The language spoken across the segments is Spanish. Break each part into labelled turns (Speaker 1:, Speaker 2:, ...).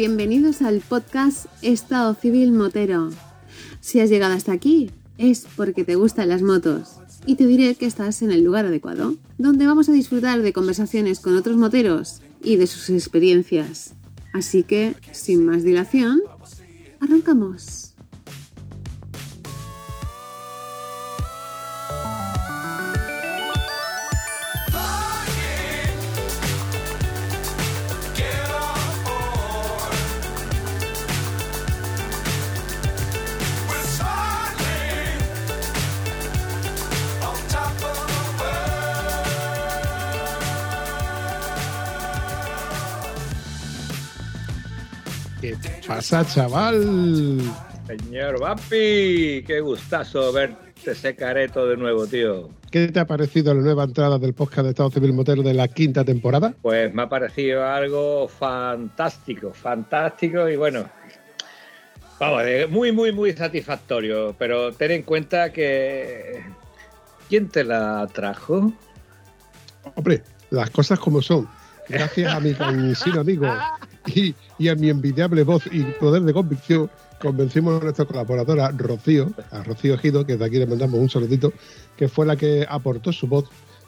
Speaker 1: bienvenidos al podcast Estado Civil Motero. Si has llegado hasta aquí, es porque te gustan las motos. Y te diré que estás en el lugar adecuado, donde vamos a disfrutar de conversaciones con otros moteros y de sus experiencias. Así que, sin más dilación, arrancamos.
Speaker 2: Pasa, chaval?
Speaker 3: Señor Vapi, qué gustazo verte ese careto de nuevo, tío.
Speaker 2: ¿Qué te ha parecido la nueva entrada del podcast de Estado Civil Motero de la quinta temporada?
Speaker 3: Pues me ha parecido algo fantástico, fantástico y bueno, vamos, muy, muy, muy satisfactorio. Pero ten en cuenta que. ¿Quién te la trajo?
Speaker 2: Hombre, las cosas como son. Gracias a mi cansino amigo y, a mi envidiable voz y poder de convicción convencimos a nuestra colaboradora Rocío, a Rocío Ejido, que de aquí le mandamos un saludito, que fue la que aportó su voz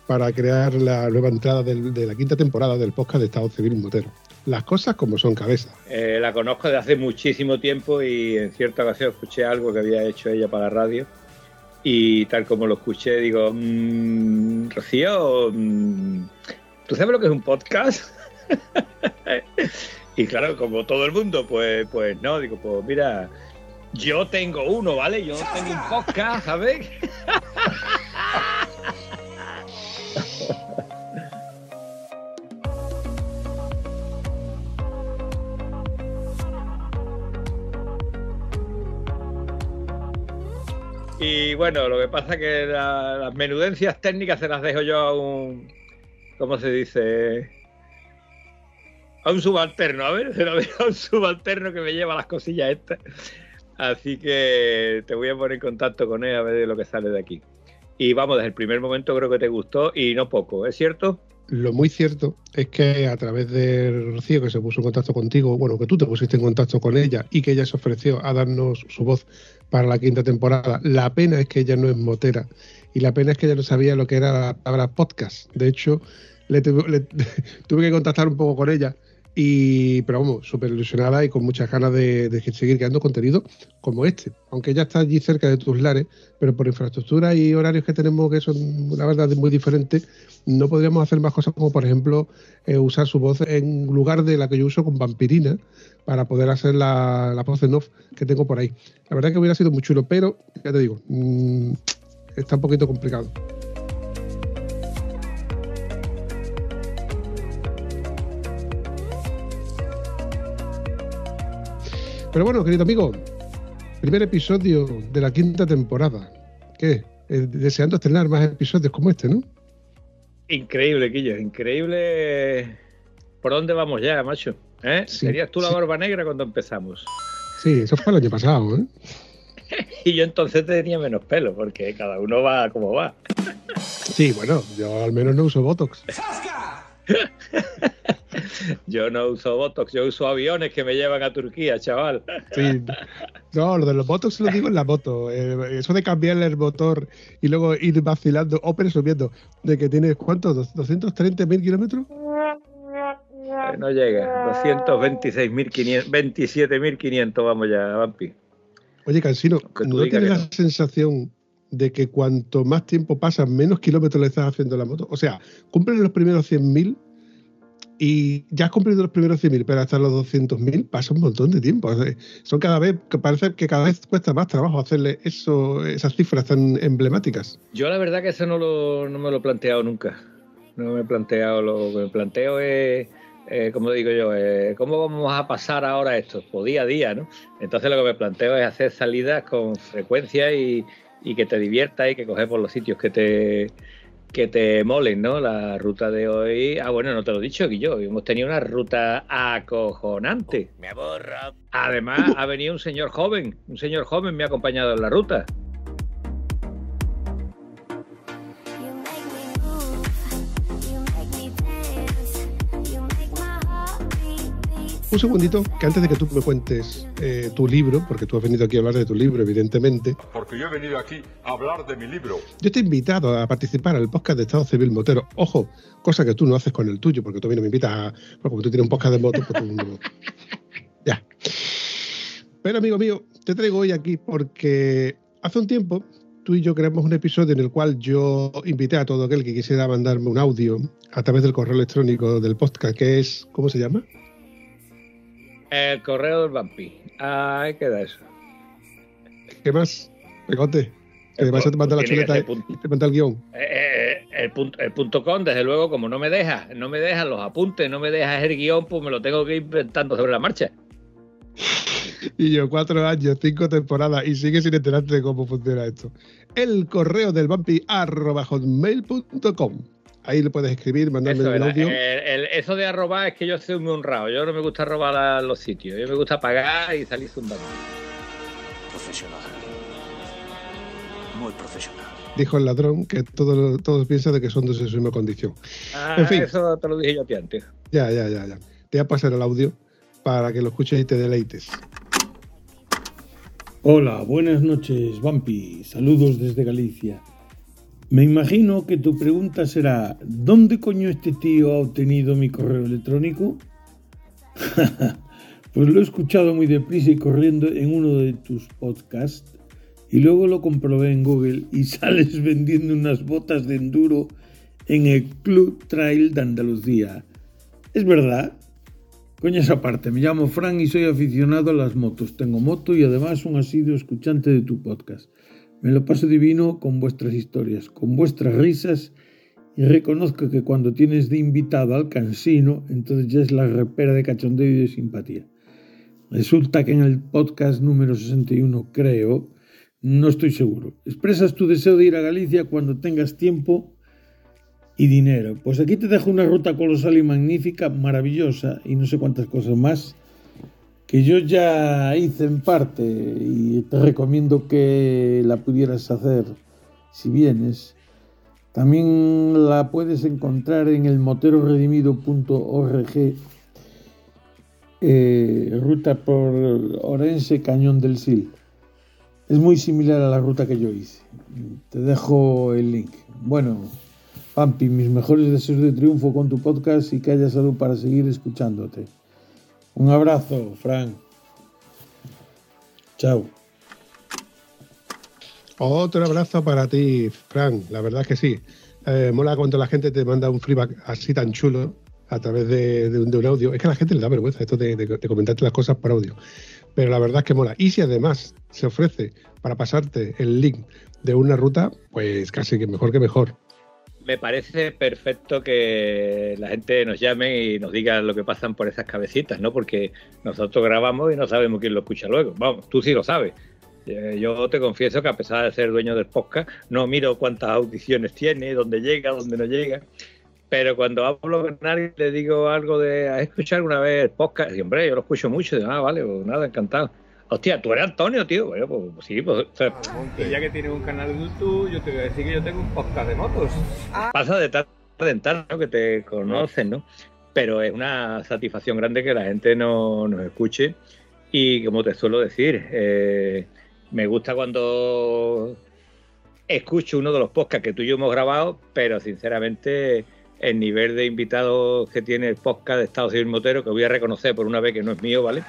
Speaker 2: para crear la nueva entrada de la quinta temporada del podcast de Estado Civil Motero. Las cosas como son cabeza.
Speaker 3: Eh, la conozco de hace muchísimo tiempo y en cierta ocasión escuché algo que había hecho ella para la radio y tal como lo escuché digo, mmm, Rocío, mm, ¿tú sabes lo que es un podcast? Y claro, como todo el mundo, pues, pues no, digo, pues mira, yo tengo uno, ¿vale? Yo tengo un podcast, ¿sabes? Y bueno, lo que pasa es que las menudencias técnicas se las dejo yo a un, ¿cómo se dice? A un subalterno, a ver, a un subalterno que me lleva las cosillas estas. Así que te voy a poner en contacto con él a ver de lo que sale de aquí. Y vamos, desde el primer momento creo que te gustó y no poco, ¿es cierto?
Speaker 2: Lo muy cierto es que a través de Rocío, que se puso en contacto contigo, bueno, que tú te pusiste en contacto con ella y que ella se ofreció a darnos su voz para la quinta temporada, la pena es que ella no es motera y la pena es que ella no sabía lo que era la palabra podcast. De hecho, le tuve que contactar un poco con ella y, pero vamos, súper ilusionada y con muchas ganas de, seguir creando contenido como este. Aunque ya está allí cerca de tus lares, pero por infraestructura y horarios que tenemos que son, la verdad, muy diferentes, no podríamos hacer más cosas como, por ejemplo, eh, usar su voz en lugar de la que yo uso con Vampirina para poder hacer la, la voz en off que tengo por ahí. La verdad que hubiera sido muy chulo, pero ya te digo, mm, está un poquito complicado. Pero bueno, querido amigo, primer episodio de la quinta temporada. ¿Qué? Eh, deseando estrenar más episodios como este, ¿no?
Speaker 3: Increíble, Quillo, increíble. ¿Por dónde vamos ya, macho? ¿Eh? ¿Serías tú la barba negra cuando empezamos?
Speaker 2: Sí, eso fue el año pasado, ¿eh?
Speaker 3: y yo entonces tenía menos pelo, porque cada uno va como va.
Speaker 2: sí, bueno, yo al menos no uso Botox.
Speaker 3: Yo no uso Botox, yo uso aviones que me llevan a Turquía, chaval.
Speaker 2: Sí. No, lo de los Botox lo digo en la moto. Eh, eso de cambiarle el motor y luego ir vacilando o presumiendo de que tienes, ¿cuántos? ¿230 mil kilómetros?
Speaker 3: No llega, 226.500, 27.500 vamos ya, Vampi.
Speaker 2: Oye, Cansino, ¿no tienes la sensación de que cuanto más tiempo pasa, menos kilómetros le estás haciendo la moto? O sea, cumplen los primeros 100.000 y ya has cumplido los primeros 100.000, pero hasta los 200.000 pasa un montón de tiempo. Son cada vez, que parece que cada vez cuesta más trabajo hacerle eso, esas cifras tan emblemáticas.
Speaker 3: Yo la verdad que eso no, lo, no me lo he planteado nunca. No me he planteado, lo que me planteo es, eh, como digo yo, eh, ¿cómo vamos a pasar ahora esto? Pues día a día, ¿no? Entonces lo que me planteo es hacer salidas con frecuencia y, y que te diviertas y que coges por los sitios que te que te molen, ¿no? La ruta de hoy. Ah, bueno, no te lo he dicho, yo Hemos tenido una ruta acojonante. Me aborra. Además, ha venido un señor joven. Un señor joven me ha acompañado en la ruta.
Speaker 2: Un segundito, que antes de que tú me cuentes eh, tu libro, porque tú has venido aquí a hablar de tu libro, evidentemente.
Speaker 4: Porque yo he venido aquí a hablar de mi libro.
Speaker 2: Yo te he invitado a participar el podcast de Estado Civil Motero. Ojo, cosa que tú no haces con el tuyo, porque tú no me invitas a. Porque como tú tienes un podcast de moto, pues tú no. Ya. Pero amigo mío, te traigo hoy aquí porque hace un tiempo tú y yo creamos un episodio en el cual yo invité a todo aquel que quisiera mandarme un audio a través del correo electrónico del podcast, que es, ¿cómo se llama?
Speaker 3: El correo del vampi. Ahí queda eso.
Speaker 2: ¿Qué más? Pegote. Que además te manda la chuleta te manda el guion.
Speaker 3: Eh, eh, el, punto, el punto com, desde luego, como no me deja, no me deja los apuntes, no me deja el guion, pues me lo tengo que ir inventando sobre la marcha.
Speaker 2: Y yo, cuatro años, cinco temporadas, y sigue sin enterarte de cómo funciona esto. El correo del vampi arroba hotmail.com. Ahí le puedes escribir, mandarme
Speaker 3: Eso,
Speaker 2: audio.
Speaker 3: el- el- eso de arrobar es que yo soy muy honrado. Yo no me gusta robar a los sitios. Yo me gusta pagar y salir zumbando.
Speaker 5: Profesional. Muy profesional.
Speaker 2: Dijo el ladrón que todos todos piensan de que son de su misma condición.
Speaker 3: Ah,
Speaker 2: En fin.
Speaker 3: Eso te lo dije yo a ti antes.
Speaker 2: Ya, ya, ya, ya. Te voy a pasar el audio para que lo escuches y te deleites.
Speaker 6: Hola, buenas noches, Vampi. Saludos desde Galicia. Me imagino que tu pregunta será, ¿dónde coño este tío ha obtenido mi correo electrónico? pues lo he escuchado muy deprisa y corriendo en uno de tus podcasts y luego lo comprobé en Google y sales vendiendo unas botas de enduro en el Club Trail de Andalucía. ¿Es verdad? Coñas aparte, me llamo Fran y soy aficionado a las motos. Tengo moto y además un asiduo escuchante de tu podcast. Me lo paso divino con vuestras historias, con vuestras risas y reconozco que cuando tienes de invitado al cansino, entonces ya es la repera de cachondeo y de simpatía. Resulta que en el podcast número 61, creo, no estoy seguro, expresas tu deseo de ir a Galicia cuando tengas tiempo y dinero. Pues aquí te dejo una ruta colosal y magnífica, maravillosa y no sé cuántas cosas más que yo ya hice en parte y te recomiendo que la pudieras hacer si vienes. También la puedes encontrar en el moteroredimido.org, eh, ruta por Orense Cañón del Sil. Es muy similar a la ruta que yo hice. Te dejo el link. Bueno, Pampi, mis mejores deseos de triunfo con tu podcast y que haya salud para seguir escuchándote. Un abrazo, Frank. Chao.
Speaker 2: Otro abrazo para ti, Fran. La verdad es que sí. Eh, mola cuando la gente te manda un feedback así tan chulo a través de, un, audio. Es que a la gente le da vergüenza esto de- de comentarte las cosas por audio. Pero la verdad es que mola. Y si además se ofrece para pasarte el link de una ruta, pues casi que mejor que mejor.
Speaker 3: Me parece perfecto que la gente nos llame y nos diga lo que pasan por esas cabecitas, ¿no? Porque nosotros grabamos y no sabemos quién lo escucha luego. Vamos, tú sí lo sabes. Eh, Yo te confieso que a pesar de ser dueño del podcast, no miro cuántas audiciones tiene, dónde llega, dónde no llega. Pero cuando hablo con alguien le digo algo de, ¿has escuchado alguna vez el podcast? Y hombre, yo lo escucho mucho. Y digo, ah, vale, pues nada, encantado. Hostia, tú eres Antonio, tío. Bueno, pues sí, pues o sea,
Speaker 7: Y ya que tienes un canal de YouTube, yo te voy a decir que yo tengo un podcast de motos.
Speaker 3: pasa de tarde en tarde, ¿no? Que te conocen, ¿no? Pero es una satisfacción grande que la gente no, nos escuche. Y como te suelo decir, eh, me gusta cuando escucho uno de los podcasts que tú y yo hemos grabado, pero sinceramente el nivel de invitados que tiene el podcast de Estado Civil Motero, que voy a reconocer por una vez que no es mío, ¿vale?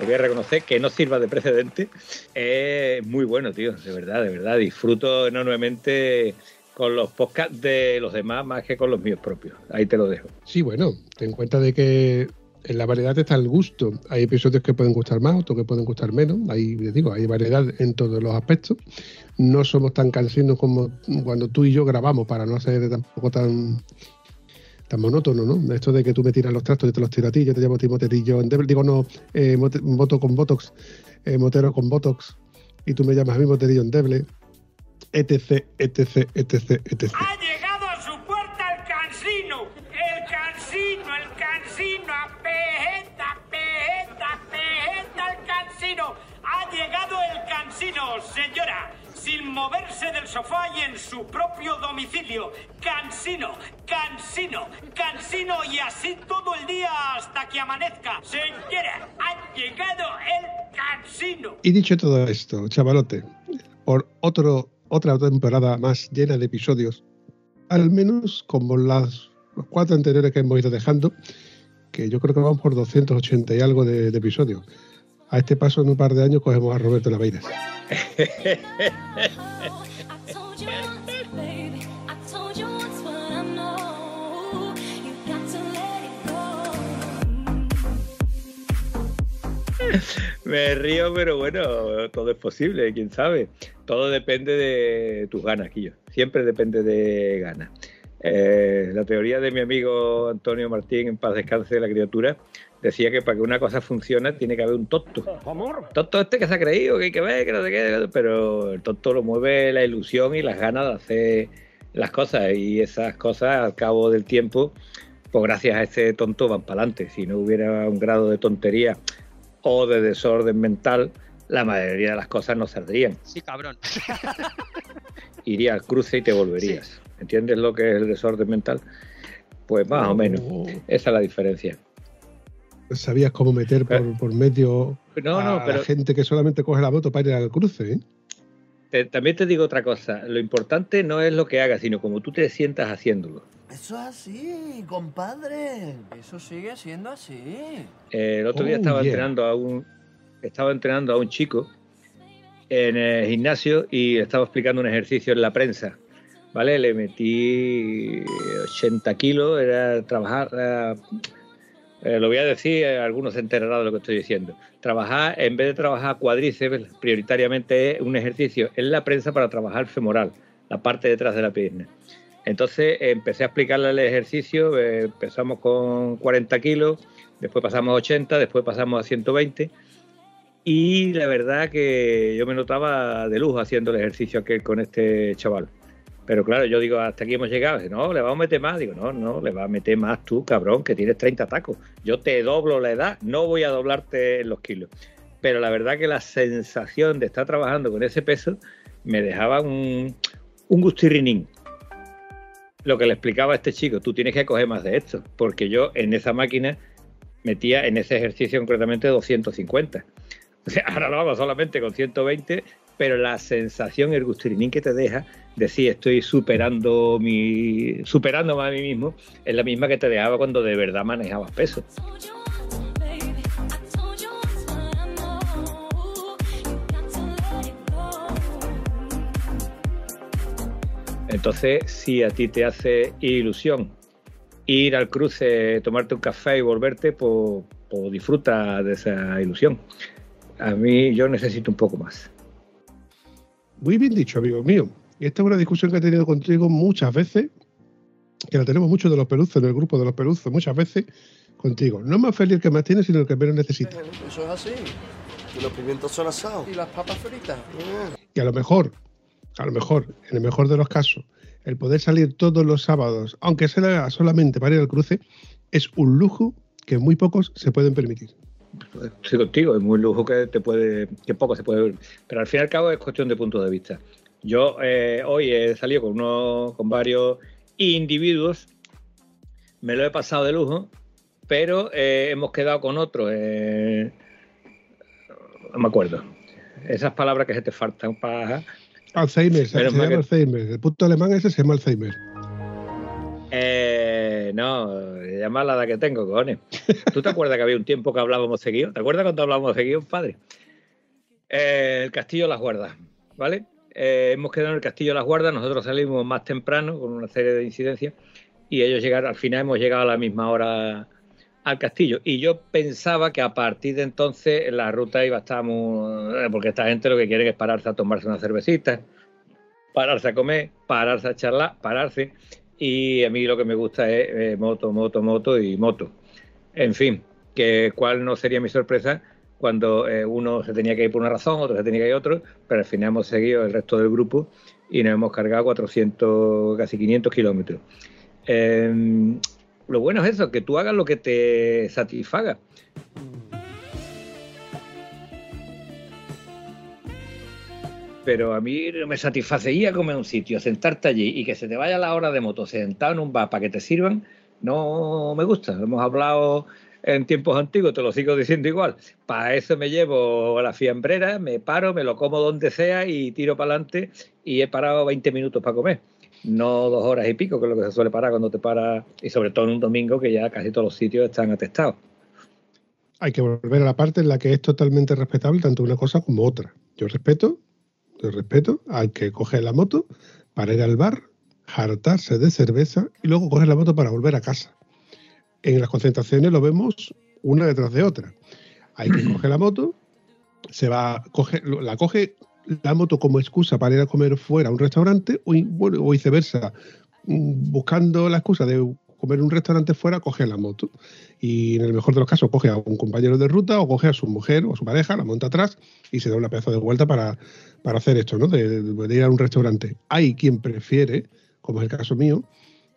Speaker 3: Lo voy a reconocer que no sirva de precedente. Es muy bueno, tío, de verdad, de verdad. Disfruto enormemente con los podcasts de los demás más que con los míos propios. Ahí te lo dejo.
Speaker 2: Sí, bueno, ten en cuenta de que en la variedad está el gusto. Hay episodios que pueden gustar más, otros que pueden gustar menos. Ahí les digo, hay variedad en todos los aspectos. No somos tan cansinos como cuando tú y yo grabamos para no ser tampoco tan tan monótono, ¿no? Esto de que tú me tiras los trastos, yo te los tiro a ti, yo te llamo a ti moterillo digo no, eh, moto con Botox, eh, motero con Botox, y tú me llamas a mí moterillo en Deble, etc, etc, etc, etc.
Speaker 8: Ha llegado a su puerta el cansino. El cansino, el cansino. Pejeta, pejeta, pejeta, el cansino. Ha llegado el cansino, señora. Sin moverse del sofá y en su propio domicilio. Cansino, cansino, cansino y así todo el día hasta que amanezca. Señora, ha llegado el cansino.
Speaker 2: Y dicho todo esto, chavalote, por otro, otra temporada más llena de episodios, al menos como las los cuatro anteriores que hemos ido dejando, que yo creo que vamos por 280 y algo de, de episodios. A este paso, en un par de años, cogemos a Roberto Laveiras.
Speaker 3: Me río, pero bueno, todo es posible, quién sabe. Todo depende de tus ganas, Quillo. Siempre depende de ganas. Eh, la teoría de mi amigo Antonio Martín, en paz descanse de la criatura, decía que para que una cosa funcione tiene que haber un tonto. Tonto este que se ha creído, que hay que ver, que no sé qué, pero el tonto lo mueve la ilusión y las ganas de hacer las cosas y esas cosas al cabo del tiempo, pues gracias a ese tonto van para adelante. Si no hubiera un grado de tontería o de desorden mental, la mayoría de las cosas no saldrían.
Speaker 9: Sí, cabrón.
Speaker 3: Iría al cruce y te volverías. ¿Entiendes lo que es el desorden mental? Pues más o menos. Esa es la diferencia.
Speaker 2: Sabías cómo meter por, por medio
Speaker 3: No, no,
Speaker 2: a
Speaker 3: pero-
Speaker 2: la gente que solamente coge la moto para ir al cruce. ¿eh?
Speaker 3: Te- también te digo otra cosa. Lo importante no es lo que hagas, sino cómo tú te sientas haciéndolo.
Speaker 10: Eso es así, compadre. Eso sigue siendo así.
Speaker 3: Eh, el otro día
Speaker 2: Oh,
Speaker 3: estaba
Speaker 2: yeah.
Speaker 3: entrenando a un estaba entrenando a un chico en el gimnasio y estaba explicando un ejercicio en la prensa. ¿Vale? Le metí 80 kilos, era trabajar. era- eh, lo voy a decir, eh, algunos se enterarán de lo que estoy diciendo. Trabajar, en vez de trabajar cuádriceps, prioritariamente es un ejercicio en la prensa para trabajar femoral, la parte detrás de la pierna. Entonces empecé a explicarle el ejercicio, eh, empezamos con 40 kilos, después pasamos a 80, después pasamos a 120 y la verdad que yo me notaba de lujo haciendo el ejercicio aquel con este chaval. Pero claro, yo digo, hasta aquí hemos llegado. Dice, no, le vamos a meter más. Digo, no, no, le vas a meter más tú, cabrón, que tienes 30 tacos. Yo te doblo la edad, no voy a doblarte los kilos. Pero la verdad que la sensación de estar trabajando con ese peso me dejaba un, un gustirrinín. Lo que le explicaba a este chico, tú tienes que coger más de esto, porque yo en esa máquina metía en ese ejercicio concretamente 250. O sea, ahora lo hago solamente con 120, pero la sensación, el gustirrinín que te deja de sí, estoy superando mi, superándome a mí mismo, es la misma que te dejaba cuando de verdad manejabas peso. Entonces, si a ti te hace ilusión ir al cruce, tomarte un café y volverte, pues, pues disfruta de esa ilusión. A mí yo necesito un poco más.
Speaker 2: Muy bien dicho, amigo mío. Y esta es una discusión que he tenido contigo muchas veces, que la tenemos mucho de los peluzos, en el grupo de los peluzos, muchas veces contigo. No es más feliz el que más tiene, sino el que menos necesita.
Speaker 10: Eso es así. Y los pimientos son asados. Y las papas fritas.
Speaker 2: Y a lo mejor, a lo mejor, en el mejor de los casos, el poder salir todos los sábados, aunque sea solamente para ir al cruce, es un lujo que muy pocos se pueden permitir.
Speaker 3: Estoy contigo, es muy lujo que te puede, que poco se puede ver. Pero al fin y al cabo es cuestión de puntos de vista. Yo eh, hoy he salido con uno, con varios individuos, me lo he pasado de lujo, pero eh, hemos quedado con otros. eh, no me acuerdo. Esas palabras que se te faltan para.
Speaker 2: Alzheimer, se, se llama
Speaker 3: que-
Speaker 2: Alzheimer. El punto alemán ese se llama Alzheimer.
Speaker 3: Eh, no, llama la edad que tengo, cojones. ¿Tú te acuerdas que había un tiempo que hablábamos seguido? ¿Te acuerdas cuando hablábamos seguido, padre? Eh, el Castillo de las Guardas, ¿vale? Eh, hemos quedado en el Castillo de las Guardas, nosotros salimos más temprano con una serie de incidencias y ellos llegaron, al final hemos llegado a la misma hora al castillo. Y yo pensaba que a partir de entonces la ruta iba a estar muy... eh, Porque esta gente lo que quiere es pararse a tomarse una cervecita, pararse a comer, pararse a charlar, pararse. Y a mí lo que me gusta es eh, moto, moto, moto y moto. En fin, que cuál no sería mi sorpresa cuando eh, uno se tenía que ir por una razón, otro se tenía que ir otro, pero al final hemos seguido el resto del grupo y nos hemos cargado 400, casi 500 kilómetros. Eh, lo bueno es eso, que tú hagas lo que te satisfaga. Pero a mí me satisface ir a comer un sitio, sentarte allí y que se te vaya la hora de moto sentado en un bar para que te sirvan, no me gusta. Hemos hablado en tiempos antiguos, te lo sigo diciendo igual. Para eso me llevo la fiambrera, me paro, me lo como donde sea y tiro para adelante y he parado 20 minutos para comer. No dos horas y pico, que es lo que se suele parar cuando te paras, y sobre todo en un domingo que ya casi todos los sitios están atestados.
Speaker 2: Hay que volver a la parte en la que es totalmente respetable tanto una cosa como otra. Yo respeto, yo respeto al que coge la moto para ir al bar, hartarse de cerveza y luego coge la moto para volver a casa en las concentraciones lo vemos una detrás de otra. Hay que coger la moto, se va, coge, la coge la moto como excusa para ir a comer fuera a un restaurante o, o viceversa. Mm, buscando la excusa de comer un restaurante fuera, coge la moto. Y en el mejor de los casos, coge a un compañero de ruta o coge a su mujer o a su pareja, la monta atrás y se da una pedazo de vuelta para, para hacer esto, ¿no? De, ir a un restaurante. Hay quien prefiere, como es el caso mío,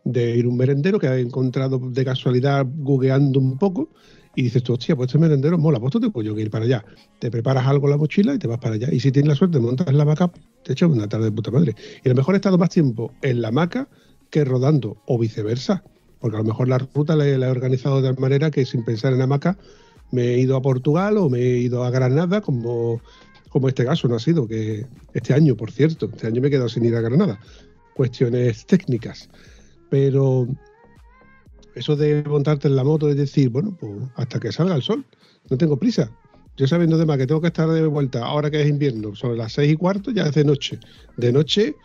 Speaker 2: de ir a un merendero que ha encontrado de casualidad googleando un poco y dices tú, hostia, pues este merendero mola, pues tú te puedo ir para allá. Te preparas algo en la mochila y te vas para allá. Y si tienes la suerte, montas en la hamaca, te echas una tarde de puta madre. Y a lo mejor he estado más tiempo en la hamaca que rodando, o viceversa. Porque a lo mejor la ruta la, he organizado de manera que sin pensar en hamaca me he ido a Portugal o me he ido a Granada, como, como este caso no ha sido, que este año, por cierto, este año me he quedado sin ir a Granada. Cuestiones técnicas. Pero eso de montarte en la moto es decir, bueno, pues hasta que salga el sol, no tengo prisa. Yo sabiendo además que tengo que estar de vuelta ahora que es invierno, sobre las seis y cuarto ya es de noche. De noche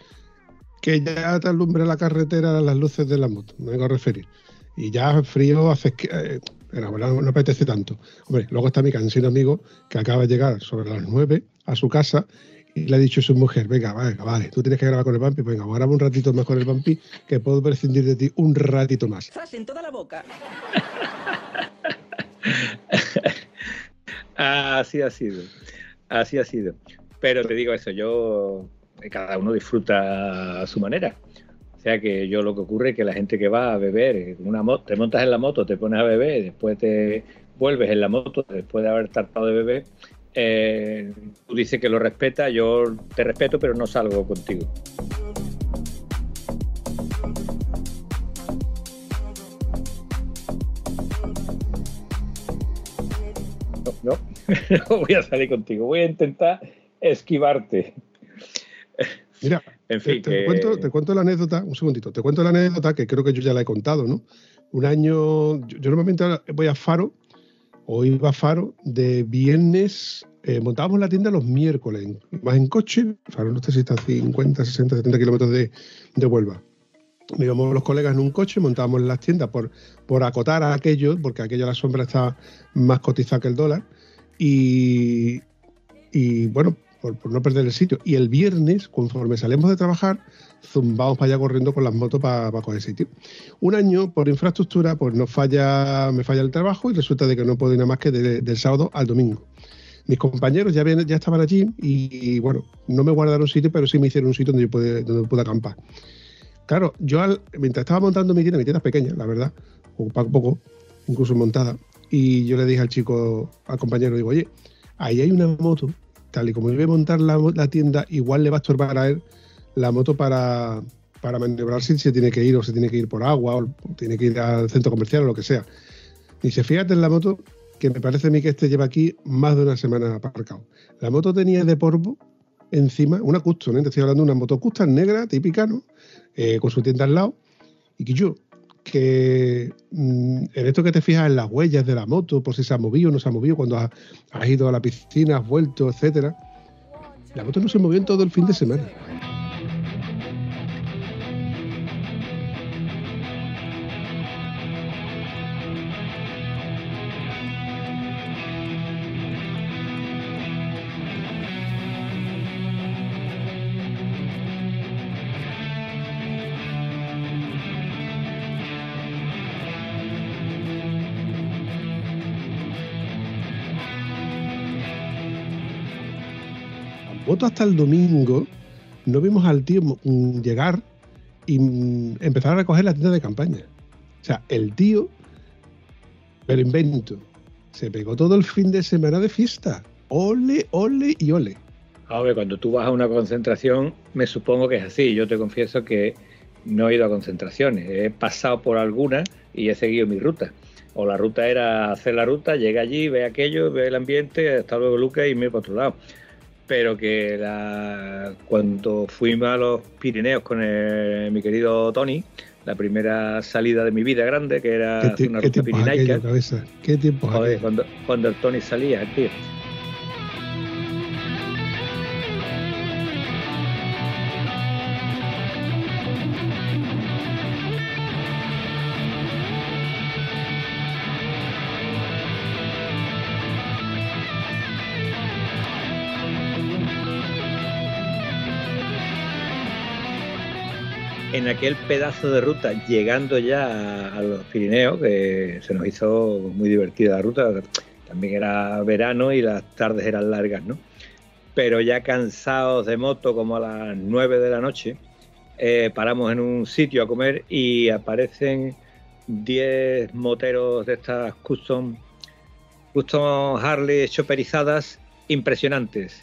Speaker 2: que ya te alumbra la carretera las luces de la moto, me vengo a referir. Y ya frío hace que... Eh, no, no apetece tanto. Hombre, luego está mi cansino amigo que acaba de llegar sobre las nueve a su casa y le ha dicho a su mujer, venga, vale, vale, tú tienes que grabar con el vampi, venga, graba un ratito mejor el vampi, que puedo prescindir de ti un ratito más.
Speaker 9: en toda la boca.
Speaker 3: así ha sido, así ha sido. Pero te digo eso, yo, cada uno disfruta a su manera. O sea que yo lo que ocurre es que la gente que va a beber, una moto, te montas en la moto, te pones a beber, después te vuelves en la moto después de haber tratado de beber, eh, tú dices que lo respeta, yo te respeto, pero no salgo contigo. No, no voy a salir contigo, voy a intentar esquivarte.
Speaker 2: Mira, en fin, te, cuento, te, cuento, la anécdota, un segundito, te cuento la anécdota que creo que yo ya la he contado, ¿no? Un año, yo, yo normalmente voy a Faro o iba a Faro de viernes, eh, montábamos la tienda los miércoles, más en coche, Faro no sé si está a 50, 60, 70 kilómetros de, de Huelva. Íbamos los colegas en un coche, montábamos las tiendas por, por acotar a aquello, porque aquello la sombra está más cotizada que el dólar. Y, y bueno, por, no perder el sitio. Y el viernes, conforme salimos de trabajar, zumbamos para allá corriendo con las motos para, para coger sitio. Un año, por infraestructura, pues nos falla, me falla el trabajo y resulta de que no puedo ir nada más que de, del sábado al domingo. Mis compañeros ya, ya estaban allí y, bueno, no me guardaron sitio, pero sí me hicieron un sitio donde yo pude, donde pude acampar. Claro, yo al, mientras estaba montando mi tienda, mi tienda es pequeña, la verdad, un poco, incluso montada, y yo le dije al chico, al compañero, digo, oye, ahí hay una moto, tal y como voy a montar la, tienda, igual le va a estorbar a él la moto para, para maniobrar si se tiene que ir o se tiene que ir por agua o tiene que ir al centro comercial o lo que sea. Dice, fíjate en la moto que me parece a mí que este lleva aquí más de una semana aparcado. La moto tenía de polvo encima, una custom, ¿eh? te estoy hablando de una moto custom negra, típica, ¿no? Eh, con su tienda al lado. Y que yo, que en esto que te fijas en las huellas de la moto, por si se ha movido o no se ha movido, cuando has, has ido a la piscina, has vuelto, etcétera, la moto no se movió en todo el fin de semana. Hasta el domingo, no vimos al tío llegar y empezar a recoger la tienda de campaña. O sea, el tío, pero invento, se pegó todo el fin de semana de fiesta. Ole, ole y ole.
Speaker 3: A ver, cuando tú vas a una concentración, me supongo que es así. Yo te confieso que no he ido a concentraciones. He pasado por algunas y he seguido mi ruta. O la ruta era hacer la ruta, llega allí, ve aquello, ve el ambiente, hasta luego Lucas y me voy para otro lado. Pero que la, cuando fuimos a los Pirineos con el- mi querido Tony, la primera salida de mi vida grande, que era
Speaker 2: ¿Qué,
Speaker 3: hacer
Speaker 2: ti-
Speaker 3: una ruta pirinaica?
Speaker 2: ¿Qué tiempos
Speaker 3: joder, cuando, cuando el Tony salía, tío. En aquel pedazo de ruta, llegando ya a, los Pirineos, que se nos hizo muy divertida la ruta, también era verano y las tardes eran largas, ¿no? Pero ya cansados de moto, como a las 9 de la noche, eh, paramos en un sitio a comer y aparecen 10 moteros de estas custom, custom Harley choperizadas impresionantes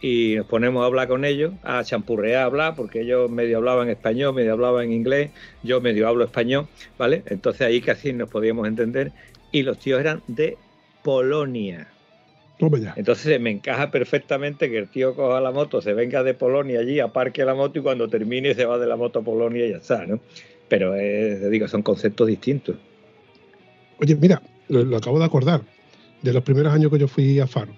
Speaker 3: y nos ponemos a hablar con ellos, a champurrear, a hablar, porque ellos medio hablaban español, medio hablaban inglés, yo medio hablo español, ¿vale? Entonces ahí casi nos podíamos entender y los tíos eran de Polonia. Entonces me encaja perfectamente que el tío coja la moto, se venga de Polonia allí, aparque la moto y cuando termine se va de la moto a Polonia y ya está, ¿no? Pero eh, te digo, son conceptos distintos.
Speaker 2: Oye, mira, lo, lo acabo de acordar. De los primeros años que yo fui a Faro.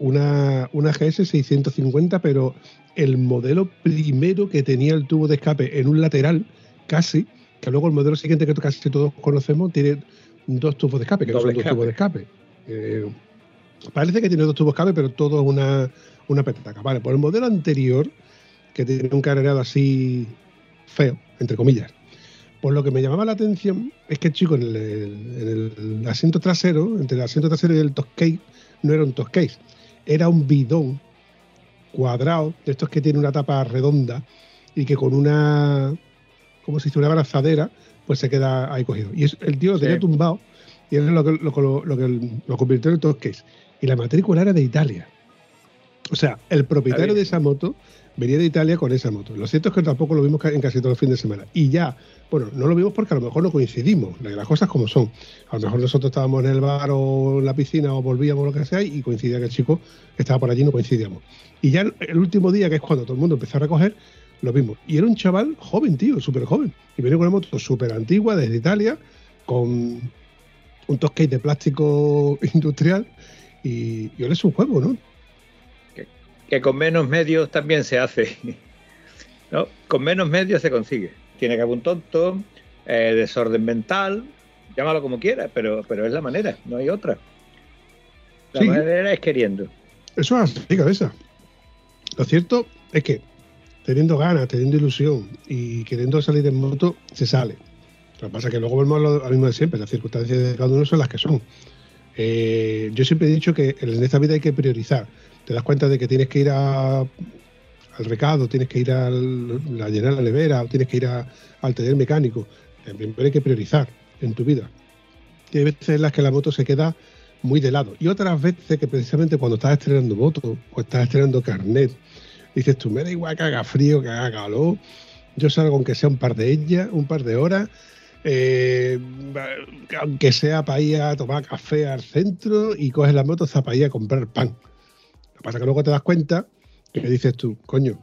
Speaker 2: Una, una GS 650, pero el modelo primero que tenía el tubo de escape en un lateral, casi, que luego el modelo siguiente que casi todos conocemos tiene dos tubos de escape, que no
Speaker 3: Doble
Speaker 2: son dos
Speaker 3: escape.
Speaker 2: tubos de escape. Eh, parece que tiene dos tubos de escape, pero todo es una, una petaca. Vale, por el modelo anterior, que tiene un cargado así feo, entre comillas, pues lo que me llamaba la atención es que, chico, en el, en el asiento trasero, entre el asiento trasero y el top case, no era un top case, era un bidón cuadrado, de estos que tiene una tapa redonda y que con una, como si fuera una abrazadera, pues se queda ahí cogido. Y el tío lo
Speaker 3: Sí.
Speaker 2: tenía tumbado y eso es lo que lo, lo- lo que lo convirtió en top case. Y la matrícula era de Italia. O sea, el propietario de esa moto venía de Italia con esa moto. Lo cierto es que tampoco lo vimos en casi todos los fines de semana. Y ya, bueno, no lo vimos porque a lo mejor no coincidimos, las cosas como son. A lo mejor nosotros estábamos en el bar o en la piscina o volvíamos o lo que sea y coincidía que el chico que estaba por allí no coincidíamos. Y ya el- último día, que es cuando todo el mundo empezó a recoger, lo vimos. Y era un chaval joven, tío, súper joven. Y venía con una moto súper antigua desde Italia, con un toscate de plástico industrial. Y, y es un juego, ¿no?
Speaker 3: Que con menos medios también se hace. ¿no? Con menos medios se consigue. Tiene que haber un tonto, eh, desorden mental, llámalo como quieras, pero, pero es la manera, no hay otra. La
Speaker 2: Sí.
Speaker 3: manera es queriendo.
Speaker 2: Eso es así, cabeza. Lo cierto es que teniendo ganas, teniendo ilusión y queriendo salir en moto, se sale. Lo que pasa es que luego volvemos a lo, a lo mismo de siempre. Las circunstancias de cada uno son las que son. Eh, yo siempre he dicho que en esta vida hay que priorizar. Te das cuenta de que tienes que ir al recado, tienes que ir al, a llenar la nevera, o tienes que ir a- al taller mecánico. Primero hay que priorizar en tu vida. Y hay veces en las que la moto se queda muy de lado. Y otras veces que precisamente cuando estás estrenando moto o estás estrenando carnet, dices tú, me da igual que haga frío, que haga calor, yo salgo aunque sea un par de ellas, un par de horas, eh, aunque sea para ir a tomar café al centro y coges la moto para ir a comprar pan. Lo que pasa es que luego te das cuenta que dices tú, coño,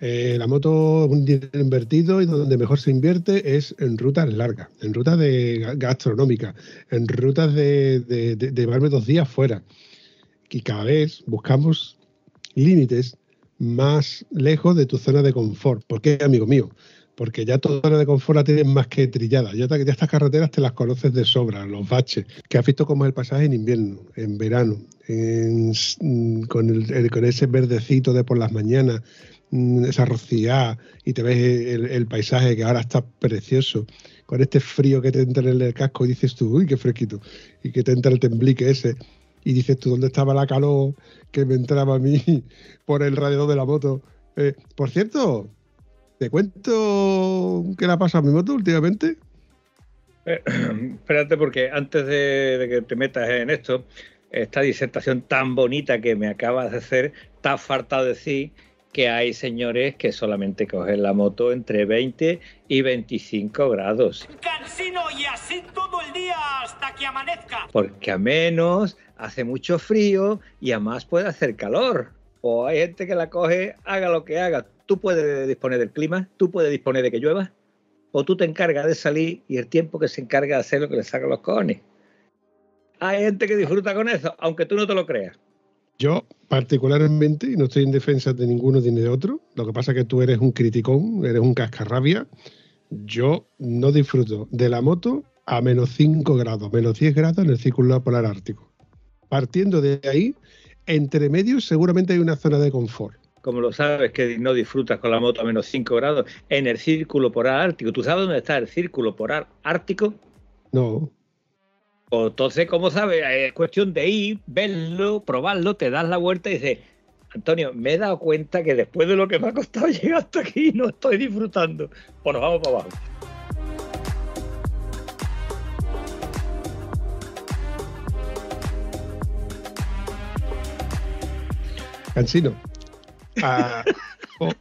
Speaker 2: eh, la moto es un dinero invertido y donde mejor se invierte es en rutas largas, en rutas de ga- gastronómicas, en rutas de, de, de- de llevarme dos días fuera. Y cada vez buscamos límites más lejos de tu zona de confort. ¿Por qué, amigo mío? Porque ya tu zona de confort la tienes más que trillada. Ya, ya estas carreteras te las conoces de sobra, los baches, que has visto cómo es el pasaje en invierno, en verano, mm, con, ese verdecito de por las mañanas, mm, esa rociada, y te ves el, el paisaje que ahora está precioso, con este frío que te entra en el casco y dices tú, uy, qué fresquito, y que te entra el temblique ese, y dices tú, ¿dónde estaba la calor que me entraba a mí por el radiador de la moto? Eh, por cierto, ¿te cuento qué le ha pasado a mi moto últimamente?
Speaker 3: Eh, espérate, porque antes de, de que te metas en esto, esta disertación tan bonita que me acabas de hacer, te falta decir que hay señores que solamente cogen la moto entre 20 y 25 grados.
Speaker 8: Cansino y así todo el día hasta que amanezca.
Speaker 3: Porque a menos hace mucho frío y a más puede hacer calor. O hay gente que la coge, haga lo que haga. Tú puedes disponer del clima, tú puedes disponer de que llueva, o tú te encargas de salir y el tiempo que se encarga de hacer lo que le saca los cojones. Hay gente que disfruta con eso, aunque tú no te lo creas.
Speaker 2: Yo, particularmente, no estoy en defensa de ninguno ni de otro, lo que pasa es que tú eres un criticón, eres un cascarrabia. Yo no disfruto de la moto a menos 5 grados, menos 10 grados en el círculo polar ártico. Partiendo de ahí, entre medios seguramente hay una zona de confort.
Speaker 3: Como lo sabes que no disfrutas con la moto a menos 5 grados en el círculo polar ártico. ¿Tú sabes dónde está el círculo polar ártico?
Speaker 2: No.
Speaker 3: O entonces, ¿cómo sabes? Es cuestión de ir, verlo, probarlo, te das la vuelta y dices, Antonio, me he dado cuenta que después de lo que me ha costado llegar hasta aquí no estoy disfrutando. Pues nos vamos para abajo.
Speaker 2: Cansino.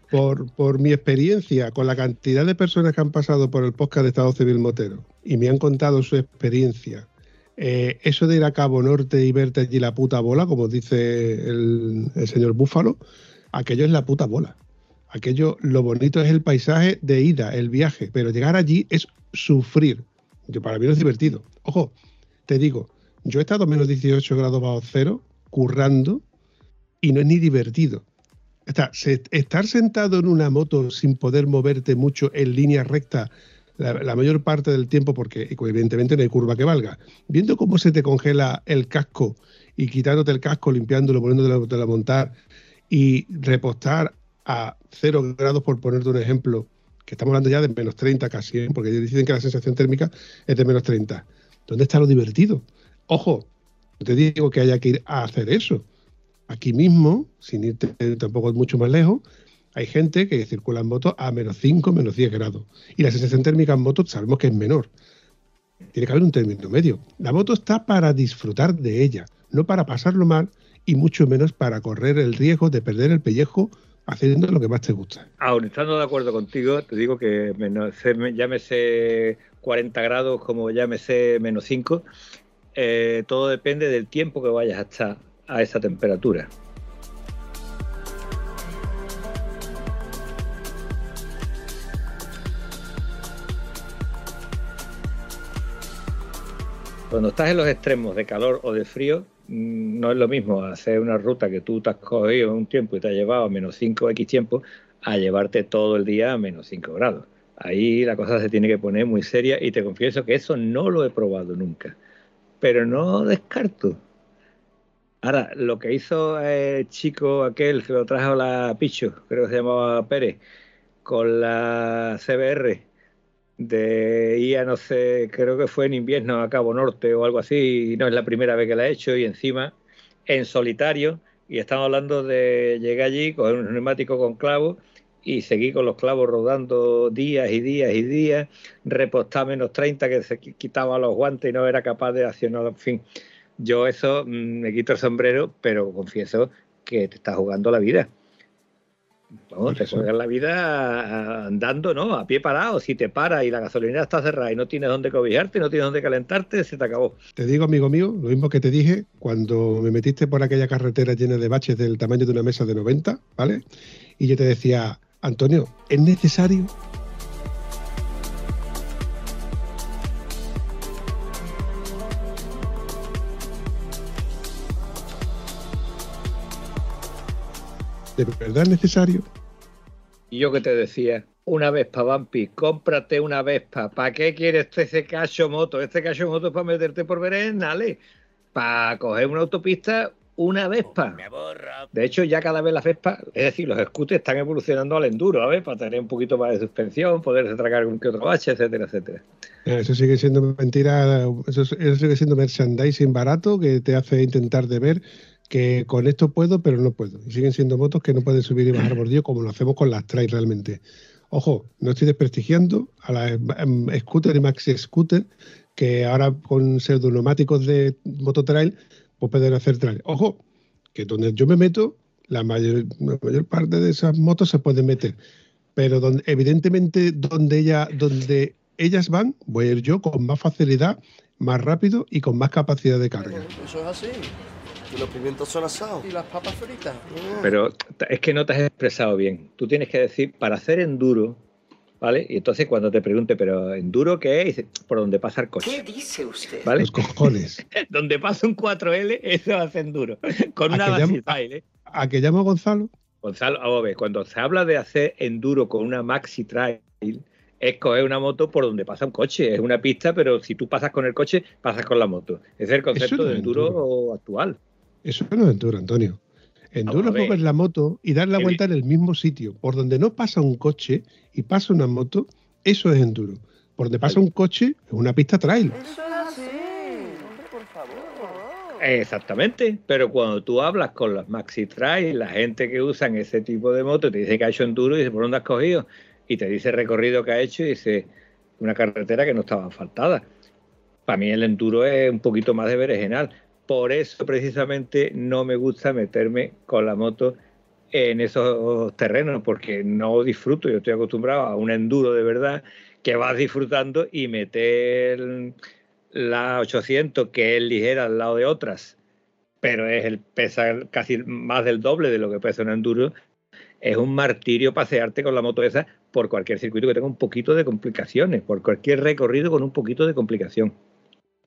Speaker 2: Por mi experiencia con la cantidad de personas que han pasado por el podcast de Estado Civil Motero y me han contado su experiencia eh, eso de ir a Cabo Norte y verte allí la puta bola, como dice el, el, señor Búfalo, aquello es la puta bola. Aquello, lo bonito es el paisaje de ida, el viaje, pero llegar allí es sufrir. Yo, para mí no es divertido. Ojo, te digo, yo he estado a menos 18 grados bajo cero, currando, y no es ni divertido. Está, estar sentado en una moto sin poder moverte mucho en línea recta la, mayor parte del tiempo, porque evidentemente no hay curva que valga. Viendo cómo se te congela el casco y quitándote el casco, limpiándolo, poniéndolo de montar y repostar a cero grados, por ponerte un ejemplo, que estamos hablando ya de menos 30 casi, ¿eh? porque dicen que la sensación térmica es de menos 30. ¿Dónde está lo divertido? Ojo, no te digo que haya que ir a hacer eso. Aquí mismo, sin irte tampoco mucho más lejos, hay gente que circula en moto a menos 5, menos 10 grados. Y la sensación térmica en moto sabemos que es menor. Tiene que haber un término medio. La moto está para disfrutar de ella, no para pasarlo mal y mucho menos para correr el riesgo de perder el pellejo haciendo lo que más te gusta.
Speaker 3: Aún estando de acuerdo contigo, te digo que menos, llámese 40 grados como llámese menos 5, eh, todo depende del tiempo que vayas a estar a esa temperatura. Cuando estás en los extremos de calor o de frío, no es lo mismo hacer una ruta que tú te has cogido un tiempo y te ha llevado a menos 5x tiempo a llevarte todo el día a menos 5 grados. Ahí la cosa se tiene que poner muy seria y te confieso que eso no lo he probado nunca. Pero no descarto. Ahora, lo que hizo el chico aquel que lo trajo la Picho, creo que se llamaba Pérez, con la CBR, de IA, no sé, creo que fue en invierno a Cabo Norte o algo así, y no es la primera vez que la he hecho, y encima en solitario, y estamos hablando de llegar allí, coger un neumático con clavos y seguir con los clavos rodando días y días y días, repostar menos 30 que se quitaba los guantes y no era capaz de accionar, en fin. Yo eso me quito el sombrero, pero confieso que te está jugando la vida. Vamos, te juegas la vida andando, ¿no? A pie parado. Si te para y la gasolinera está cerrada y no tienes dónde cobijarte, no tienes dónde calentarte, se te acabó.
Speaker 2: Te digo, amigo mío, lo mismo que te dije cuando me metiste por aquella carretera llena de baches del tamaño de una mesa de 90, ¿vale? Y yo te decía, Antonio, ¿es necesario? ¿De verdad es necesario?
Speaker 3: Y yo que te decía, una Vespa, Vampi, cómprate una Vespa. ¿Para qué quieres ese cacho moto? Este cacho moto es para meterte por berenales. Para coger una autopista, una Vespa. De hecho, ya cada vez las Vespa, es decir, los scooters están evolucionando al enduro, a ver, para tener un poquito más de suspensión, poderse tragar un que otro bache, etcétera, etcétera.
Speaker 2: Eso sigue siendo mentira, eso, eso sigue siendo merchandising barato que te hace intentar de ver que con esto puedo, pero no puedo. Y siguen siendo motos que no pueden subir y bajar bordillo como lo hacemos con las trail realmente. Ojo, no estoy desprestigiando a las um, scooter y maxi scooter que ahora con pseudoneumáticos de mototrail pues poder hacer trail. Ojo, que donde yo me meto, la mayor, la mayor parte de esas motos se pueden meter. Pero donde, evidentemente donde, ella, donde ellas van, voy a ir yo con más facilidad, más rápido y con más capacidad de carga.
Speaker 10: Eso es así. Y los pimientos son asados. Y las papas fritas.
Speaker 3: Pero es que no te has expresado bien. Tú tienes que decir, para hacer enduro, ¿vale? Y entonces cuando te pregunte, ¿pero enduro qué es? Dice, por donde pasa el coche.
Speaker 9: ¿Qué dice usted?
Speaker 3: ¿Vale?
Speaker 2: Los cojones.
Speaker 3: donde pasa un 4L, eso hace enduro. Con una
Speaker 2: ¿A que llamo-
Speaker 3: Maxi Trail, ¿eh?
Speaker 2: ¿A que llamo a Gonzalo?
Speaker 3: Gonzalo, a ver, cuando se habla de hacer enduro con una Maxi Trail, es coger una moto por donde pasa un coche. Es una pista, pero si tú pasas con el coche, pasas con la moto. Ese es el concepto
Speaker 2: no
Speaker 3: de enduro. actual.
Speaker 2: Eso no es enduro, Antonio. Enduro es mover
Speaker 3: ver.
Speaker 2: la moto y dar la vuelta en el mismo sitio. Por donde no pasa un coche y pasa una moto, eso es enduro. Por donde pasa un coche es una pista trail.
Speaker 10: Eso es así. Hombre, por favor.
Speaker 3: Exactamente, pero cuando tú hablas con las Maxi Trail, la gente que usan ese tipo de moto te dice que ha hecho enduro y dice por dónde has cogido y te dice el recorrido que ha hecho y dice una carretera que no estaba asfaltada. Para mí el enduro es un poquito más de berenjenal. Por eso precisamente no me gusta meterme con la moto en esos terrenos porque no disfruto. Yo estoy acostumbrado a un enduro de verdad que vas disfrutando y meter la 800 que es ligera al lado de otras, pero es el pesa casi más del doble de lo que pesa un enduro. Es un martirio pasearte con la moto esa por cualquier circuito que tenga un poquito de complicaciones, por cualquier recorrido con un poquito de complicación.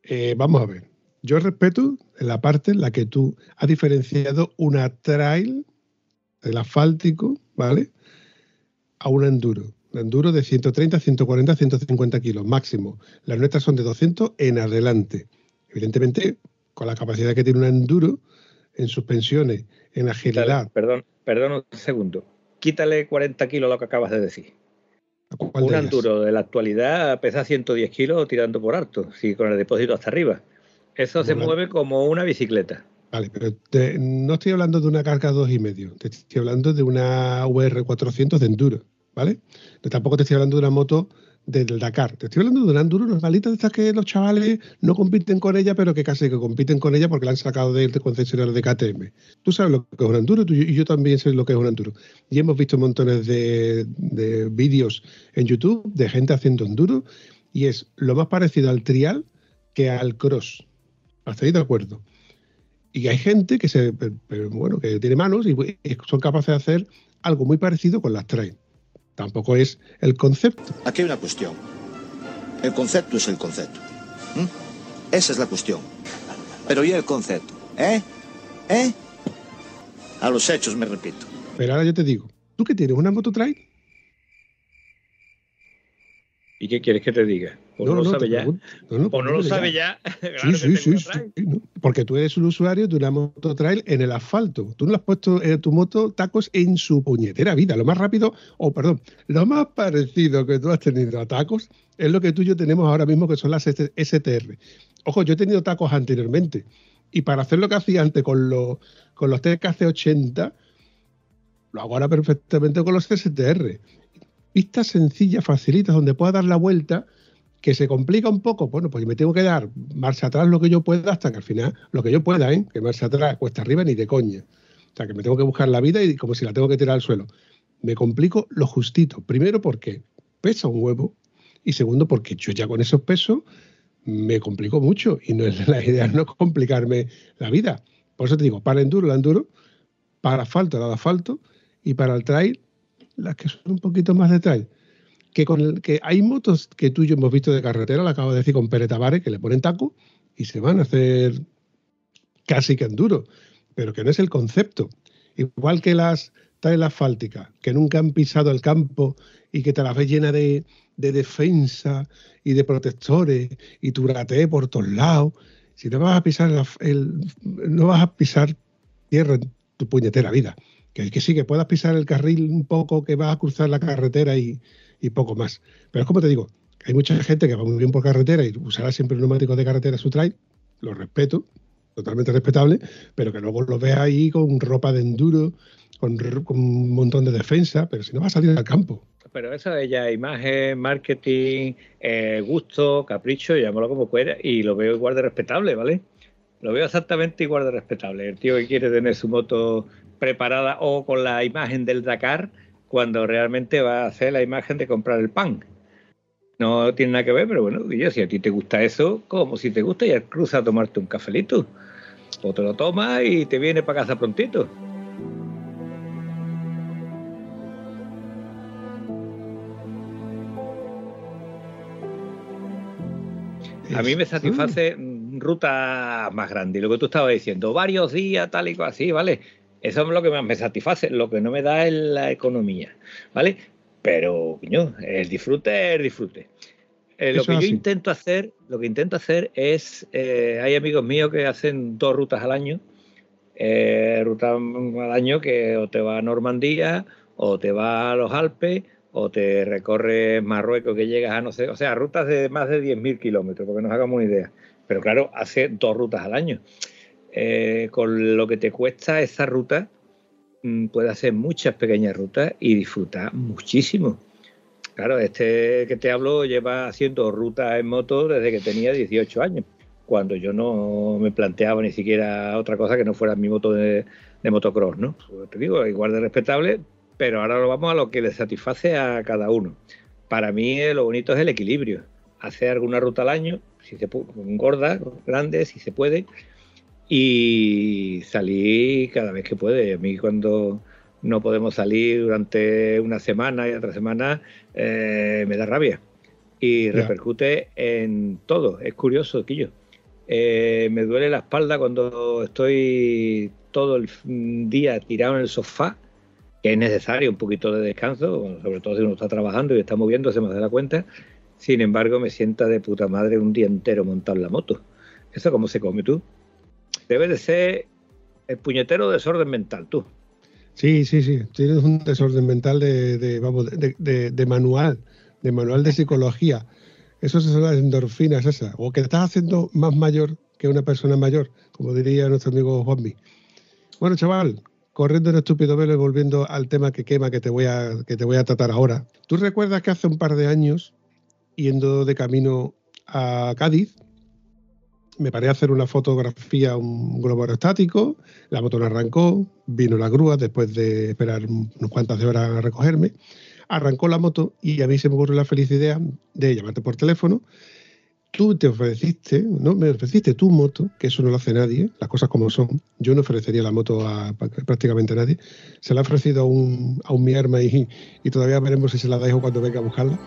Speaker 2: Eh, vamos a ver. Yo respeto la parte en la que tú has diferenciado una trail del asfáltico, ¿vale? A un enduro. Un enduro de 130, 140, 150 kilos máximo. Las nuestras son de 200 en adelante. Evidentemente, con la capacidad que tiene un enduro en suspensiones, en agilidad.
Speaker 3: Perdón, perdón un segundo. Quítale 40 kilos a lo que acabas de decir.
Speaker 2: ¿cuál
Speaker 3: Un
Speaker 2: de
Speaker 3: enduro de la actualidad pesa 110 kilos tirando por alto, sí, con el depósito hasta arriba. Eso se mueve como una bicicleta.
Speaker 2: Vale, pero te- no estoy hablando de una carga 2,5. Te estoy hablando de una VR400 de enduro, ¿vale? Tampoco te estoy hablando de una moto del Dakar. Te estoy hablando de una enduro normalita de estas que los chavales no compiten con ella, pero que casi que compiten con ella porque la han sacado del concesionario de KTM. Tú sabes lo que es un enduro tú- y yo también sé lo que es un enduro. Y hemos visto montones de, de vídeos en YouTube de gente haciendo enduro y es lo más parecido al trial que al cross. ¿Estáis de acuerdo? Y hay gente que se, bueno, que tiene manos y y son capaces de hacer algo muy parecido con las trail. Tampoco es el concepto.
Speaker 5: Aquí hay una cuestión. El concepto es el concepto. ¿m? Esa es la cuestión. Pero ¿y el concepto? ¿Eh? ¿Eh? A los hechos me repito.
Speaker 2: Pero ahora yo te digo, ¿tú qué tienes? ¿Una moto trail?
Speaker 3: ¿Y qué quieres que te diga? O no, lo sabe ya.
Speaker 2: No,
Speaker 3: O no lo sabe ya.
Speaker 2: Sí, sí, sí. Porque tú eres un usuario de una moto trail en el asfalto. Tú no le has puesto en tu moto tacos en su puñetera vida. Lo más rápido, o perdón, lo más parecido que tú has tenido a tacos es lo que tú y yo tenemos ahora mismo, que son las ST STR. Ojo, yo he tenido tacos anteriormente. Y para hacer lo que hacía antes con los, con los TKC80, lo hago ahora perfectamente con los STR. Pistas sencillas, facilitas, donde pueda dar la vuelta que se complica un poco, bueno, pues me tengo que dar marcha atrás lo que yo pueda hasta que al final, lo que yo pueda, ¿eh? que marcha atrás cuesta arriba ni de coña. O sea, que me tengo que buscar la vida y como si la tengo que tirar al suelo. Me complico lo justito. Primero porque pesa un huevo y segundo porque yo ya con esos pesos me complico mucho y no es la idea no complicarme la vida. Por eso te digo, para enduro, la enduro, para asfalto, la de asfalto y para el trail, las que son un poquito más de trail que con el, que hay motos que tú y yo hemos visto de carretera, lo acabo de decir con Pere Tavares, que le ponen taco y se van a hacer casi que enduro, pero que no es el concepto. Igual que las trail asfálticas, que nunca han pisado el campo y que te las ves llena de, de defensa y de protectores y tu grate por todos lados. Si no vas a pisar el, el- no vas a pisar tierra en tu puñetera vida. Que, que sí, que puedas pisar el carril un poco, que vas a cruzar la carretera y, y poco más. Pero es como te digo, hay mucha gente que va muy bien por carretera y usará siempre neumáticos de carretera su trail, lo respeto, totalmente respetable, pero que luego lo veas ahí con ropa de enduro, con, un montón de defensa, pero si no va a salir al campo.
Speaker 3: Pero eso es ya imagen, marketing, eh, gusto, capricho, llámalo como quiera, y lo veo igual de respetable, ¿vale? Lo veo exactamente igual de respetable. El tío que quiere tener su moto preparada o con la imagen del Dakar cuando realmente va a hacer la imagen de comprar el pan. No tiene nada que ver, pero bueno, yo, si a ti te gusta eso, como si te gusta, ya cruza a tomarte un cafelito. O te lo tomas y te viene para casa prontito. A mí me satisface ruta más grande. Lo que tú estabas diciendo, varios días, tal y cual así, ¿vale? Eso es lo que más me satisface. Lo que no me da es la economía, ¿vale? Pero, coño, el disfrute es el disfrute. Eh, lo que yo intento hacer, lo que intento hacer es, eh, hay amigos míos que hacen dos rutas al año, eh, rutas al año que o te va a Normandía, o te va a los Alpes, o te recorres Marruecos que llegas a no sé, o sea, rutas de más de 10.000 kilómetros, porque nos hagamos una idea. Pero claro, hace dos rutas al año. Eh, con lo que te cuesta esa ruta, mm, puedes hacer muchas pequeñas rutas y disfrutar muchísimo. Claro, este que te hablo lleva haciendo rutas en moto desde que tenía 18 años, cuando yo no me planteaba ni siquiera otra cosa que no fuera mi moto de, motocross, ¿no? Pues te digo, igual de respetable, pero ahora lo vamos a lo que le satisface a cada uno. Para mí eh, lo bonito es el equilibrio. Hacer alguna ruta al año, si se puede, gorda, grande, si se puede, y salir cada vez que puede. A mí cuando no podemos salir durante una semana y otra semana eh, me da rabia y repercute en todo. Es curioso, Quillo. Eh, me duele la espalda cuando estoy todo el día tirado en el sofá que es necesario un poquito de descanso, sobre todo si uno está trabajando y está moviéndose más de la cuenta. Sin embargo, me sienta de puta madre un día entero montar la moto. ¿Eso cómo se come tú? Debe de ser el puñetero desorden mental, tú.
Speaker 2: Sí, sí, sí. Tienes un desorden mental de, vamos, de, manual, de manual de psicología. Eso son las endorfinas esas. O que estás haciendo más mayor que una persona mayor, como diría nuestro amigo Juanmi. Bueno, chaval, corriendo en estúpido velo y volviendo al tema que quema que te voy a, que te voy a tratar ahora. ¿Tú recuerdas que hace un par de años, yendo de camino a Cádiz, me paré a hacer una fotografía a un globo aerostático, la moto no arrancó, vino la grúa después de esperar unas cuantas horas a recogerme, arrancó la moto y a mí se me ocurrió la feliz idea de llamarte por teléfono tú te ofreciste, ¿no? Me ofreciste tu moto, que eso no lo hace nadie, las cosas como son. Yo no ofrecería la moto a, prácticamente nadie. Se la ha ofrecido a un, a un mi arma y, y todavía veremos si se la dejo cuando venga a buscarla.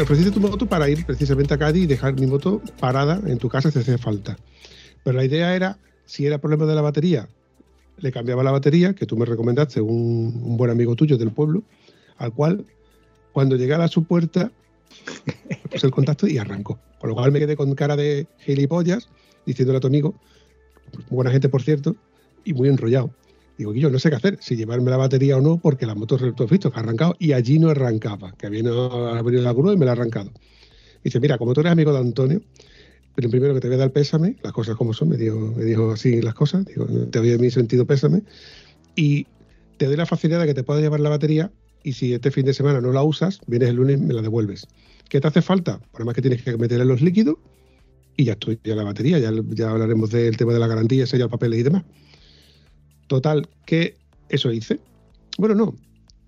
Speaker 2: Ofreciste tu moto para ir precisamente a Cádiz y dejar mi moto parada en tu casa si hace falta. Pero la idea era, si era problema de la batería, le cambiaba la batería, que tú me recomendaste, un, buen amigo tuyo del pueblo, al cual cuando llegara a su puerta, puse el contacto y arrancó. Con lo cual me quedé con cara de gilipollas, diciéndole a tu amigo, buena gente por cierto, y muy enrollado. Digo, yo no sé qué hacer, si llevarme la batería o no, porque la moto, has visto, que ha arrancado y allí no arrancaba, que había venido la grúa y me la ha arrancado. Dice, mira, como tú eres amigo de Antonio, pero primero que te voy a dar pésame, las cosas como son, me dijo, me dijo así las cosas, digo, te doy mi sentido pésame, y te doy la facilidad de que te puedas llevar la batería y si este fin de semana no la usas, vienes el lunes y me la devuelves. ¿Qué te hace falta? Por además que tienes que meterle los líquidos y ya estoy, ya la batería, ya, ya hablaremos del tema de la garantía, sellar papeles y demás. Total, que eso hice. Bueno, no,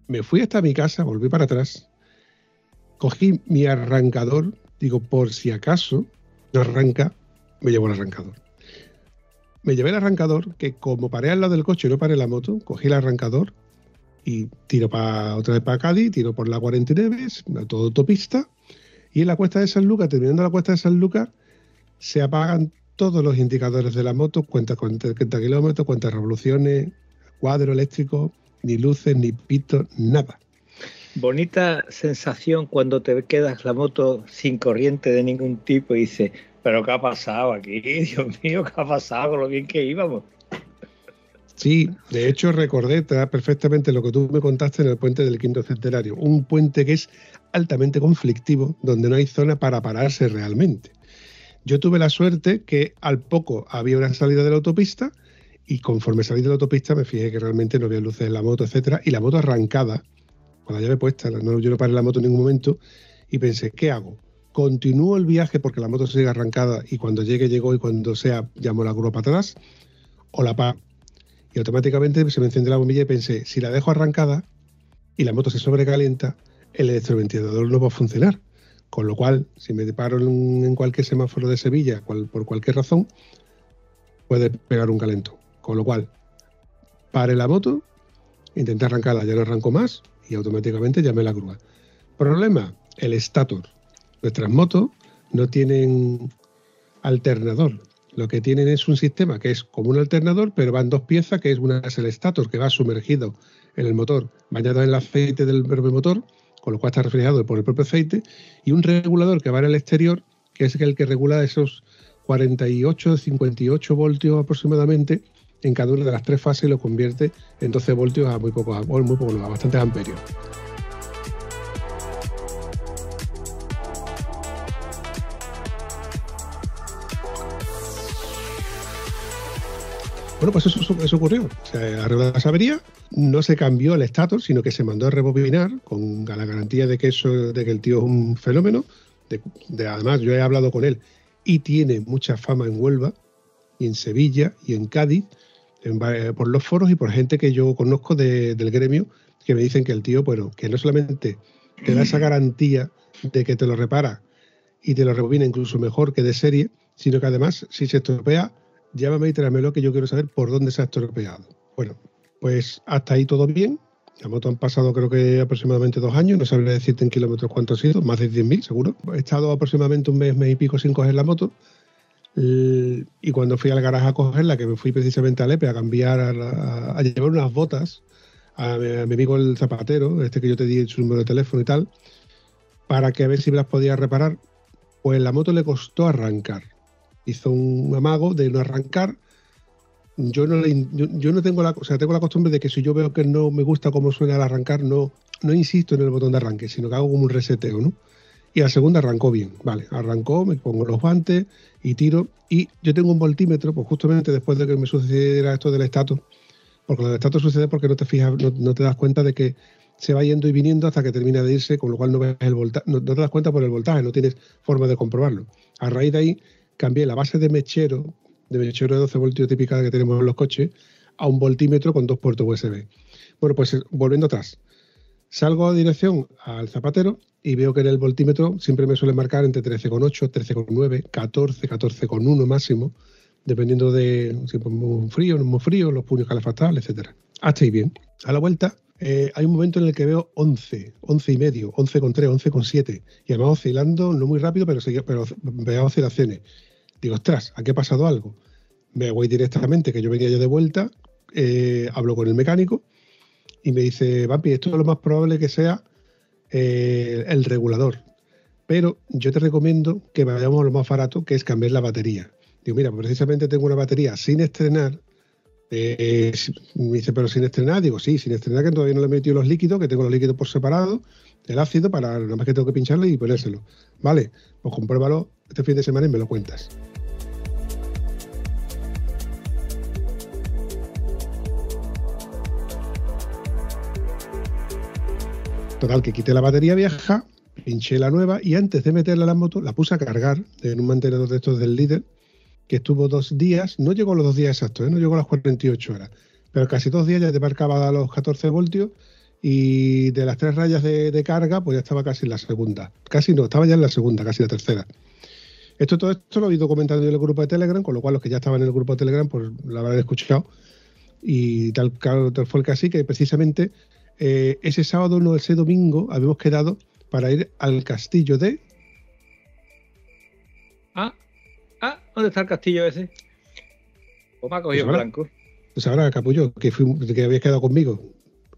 Speaker 2: me fui hasta mi casa, volví para atrás, cogí mi arrancador, digo, por si acaso, no arranca, me llevo el arrancador. Me llevé el arrancador, que como paré al lado del coche y no paré la moto, cogí el arrancador y tiro para otra vez para Cádiz, tiro por la 49, a toda autopista, y en la cuesta de San Lucas, terminando la cuesta de San Lucas, se apagan todos los indicadores de la moto, cuenta 40 kilómetros, cuenta revoluciones, cuadro eléctrico, ni luces, ni pitos, nada.
Speaker 3: Bonita sensación cuando te quedas la moto sin corriente de ningún tipo y dices, pero ¿qué ha pasado aquí? Dios mío, ¿qué ha pasado con lo bien que íbamos?
Speaker 2: Sí, de hecho recordé perfectamente lo que tú me contaste en el puente del quinto centenario, un puente que es altamente conflictivo, donde no hay zona para pararse realmente. Yo tuve la suerte que al poco había una salida de la autopista y conforme salí de la autopista me fijé que realmente no había luces en la moto, etcétera, y la moto arrancada con la llave puesta. No, yo no paré la moto en ningún momento y pensé, ¿qué hago? ¿Continúo el viaje porque la moto sigue arrancada y cuando llegue llegó y cuando sea llamo la grúa para atrás? ¿O la paro? Y automáticamente se me encendió la bombilla y pensé, si la dejo arrancada y la moto se sobrecalienta, el electroventilador no va a funcionar. Con lo cual, si me paro en, cualquier semáforo de Sevilla, por cualquier razón, puede pegar un calento. Con lo cual, pare la moto, intenté arrancarla, ya no arranco más y automáticamente llamé la grúa. Problema, el estator. Nuestras motos no tienen alternador. Lo que tienen es un sistema que es como un alternador, pero van dos piezas, que es una es el estator, que va sumergido en el motor, bañado en el aceite del propio motor, con lo cual está refrigerado por el propio aceite, y un regulador que va en el exterior, que es el que regula esos 48, 58 voltios aproximadamente en cada una de las tres fases y lo convierte en 12 voltios a muy poco, muy poco, a bastantes amperios. Bueno, pues eso, ocurrió. Se arregló no se cambió el estatus, sino que se mandó a rebobinar con la garantía de que eso, de que el tío es un fenómeno. De, además, yo he hablado con él y tiene mucha fama en Huelva y en Sevilla y en Cádiz por los foros y por gente que yo conozco del gremio que me dicen que el tío, bueno, que no solamente te da esa garantía de que te lo repara y te lo rebobina incluso mejor que de serie, sino que además, si se estropea, llámame y tráemelo que yo quiero saber por dónde se ha estropeado. Bueno, pues hasta ahí todo bien. La moto han pasado creo que aproximadamente dos años, no sabría decirte en kilómetros cuánto ha sido, más de 10.000 seguro. He estado aproximadamente un mes, mes y pico sin coger la moto. Y cuando fui al garaje a cogerla, que me fui precisamente a Lepe a cambiar, a, llevar unas botas a mi, amigo el zapatero, este que yo te di su número de teléfono y tal, para que a ver si me las podía reparar, pues la moto le costó arrancar. Hizo un amago de no arrancar yo no, yo, no tengo la, o tengo la costumbre de que si yo veo que no me gusta cómo suena al arrancar, no, no insisto en el botón de arranque, sino que hago como un reseteo, ¿no? Y la segunda arrancó bien, vale, arrancó, me pongo los guantes y tiro. Y yo tengo un voltímetro, pues justamente después de que me sucediera esto del estatus, porque lo del estatus sucede porque no te fijas, no, te das cuenta de que se va yendo y viniendo hasta que termina de irse, con lo cual no ves el voltaje, no, te das cuenta por el voltaje, no tienes forma de comprobarlo. A raíz de ahí cambié la base de mechero de mechero de 12 voltios típica que tenemos en los coches a un voltímetro con dos puertos USB. Bueno, pues volviendo atrás, salgo a dirección al zapatero y veo que en el voltímetro siempre me suele marcar entre 13,8, 13,9, 14, 14,1 máximo, dependiendo de si es muy frío, no muy frío, los puños calefactables, etcétera. Hasta ahí bien. A la vuelta eh, hay un momento en el que veo 11, 11 y medio, 11,3, 11,7 y además oscilando, no muy rápido, pero, pero veo oscilaciones. Digo, ostras, ¿aquí ha pasado algo? Me voy directamente, que yo venía ya de vuelta, eh, hablo con el mecánico y me dice, Vampi, esto es lo más probable que sea eh, el regulador. Pero yo te recomiendo que vayamos a lo más barato, que es cambiar la batería. Digo, mira, precisamente tengo una batería sin estrenar. Me dice, pero sin estrenar. Digo, sí, sin estrenar, que todavía no le he metido los líquidos, que tengo los líquidos por separado, el ácido, para nada más que tengo que pincharle y ponérselo. Vale, pues compruébalo este fin de semana y me lo cuentas. Total, que quité la batería vieja, pinché la nueva y antes de meterla a la moto la puse a cargar en un mantenedor de estos del líder que estuvo dos días, no llegó a los dos días exactos, ¿eh? no llegó a las 48 horas, pero casi dos días ya te marcaba a los 14 voltios y de las tres rayas de, carga pues ya estaba casi en la segunda, casi no, estaba ya en la segunda, casi la tercera. Esto, todo esto lo he ido comentando en el grupo de Telegram, con lo cual los que ya estaban en el grupo de Telegram pues lo habrán escuchado y tal, tal fue el caso que precisamente eh, ese sábado, no ese domingo, habíamos quedado para ir al castillo de.
Speaker 3: ¿Dónde está el castillo ese? ¿O me ha cogido pues blanco?
Speaker 2: Pues ahora, capullo, que, que habías quedado conmigo.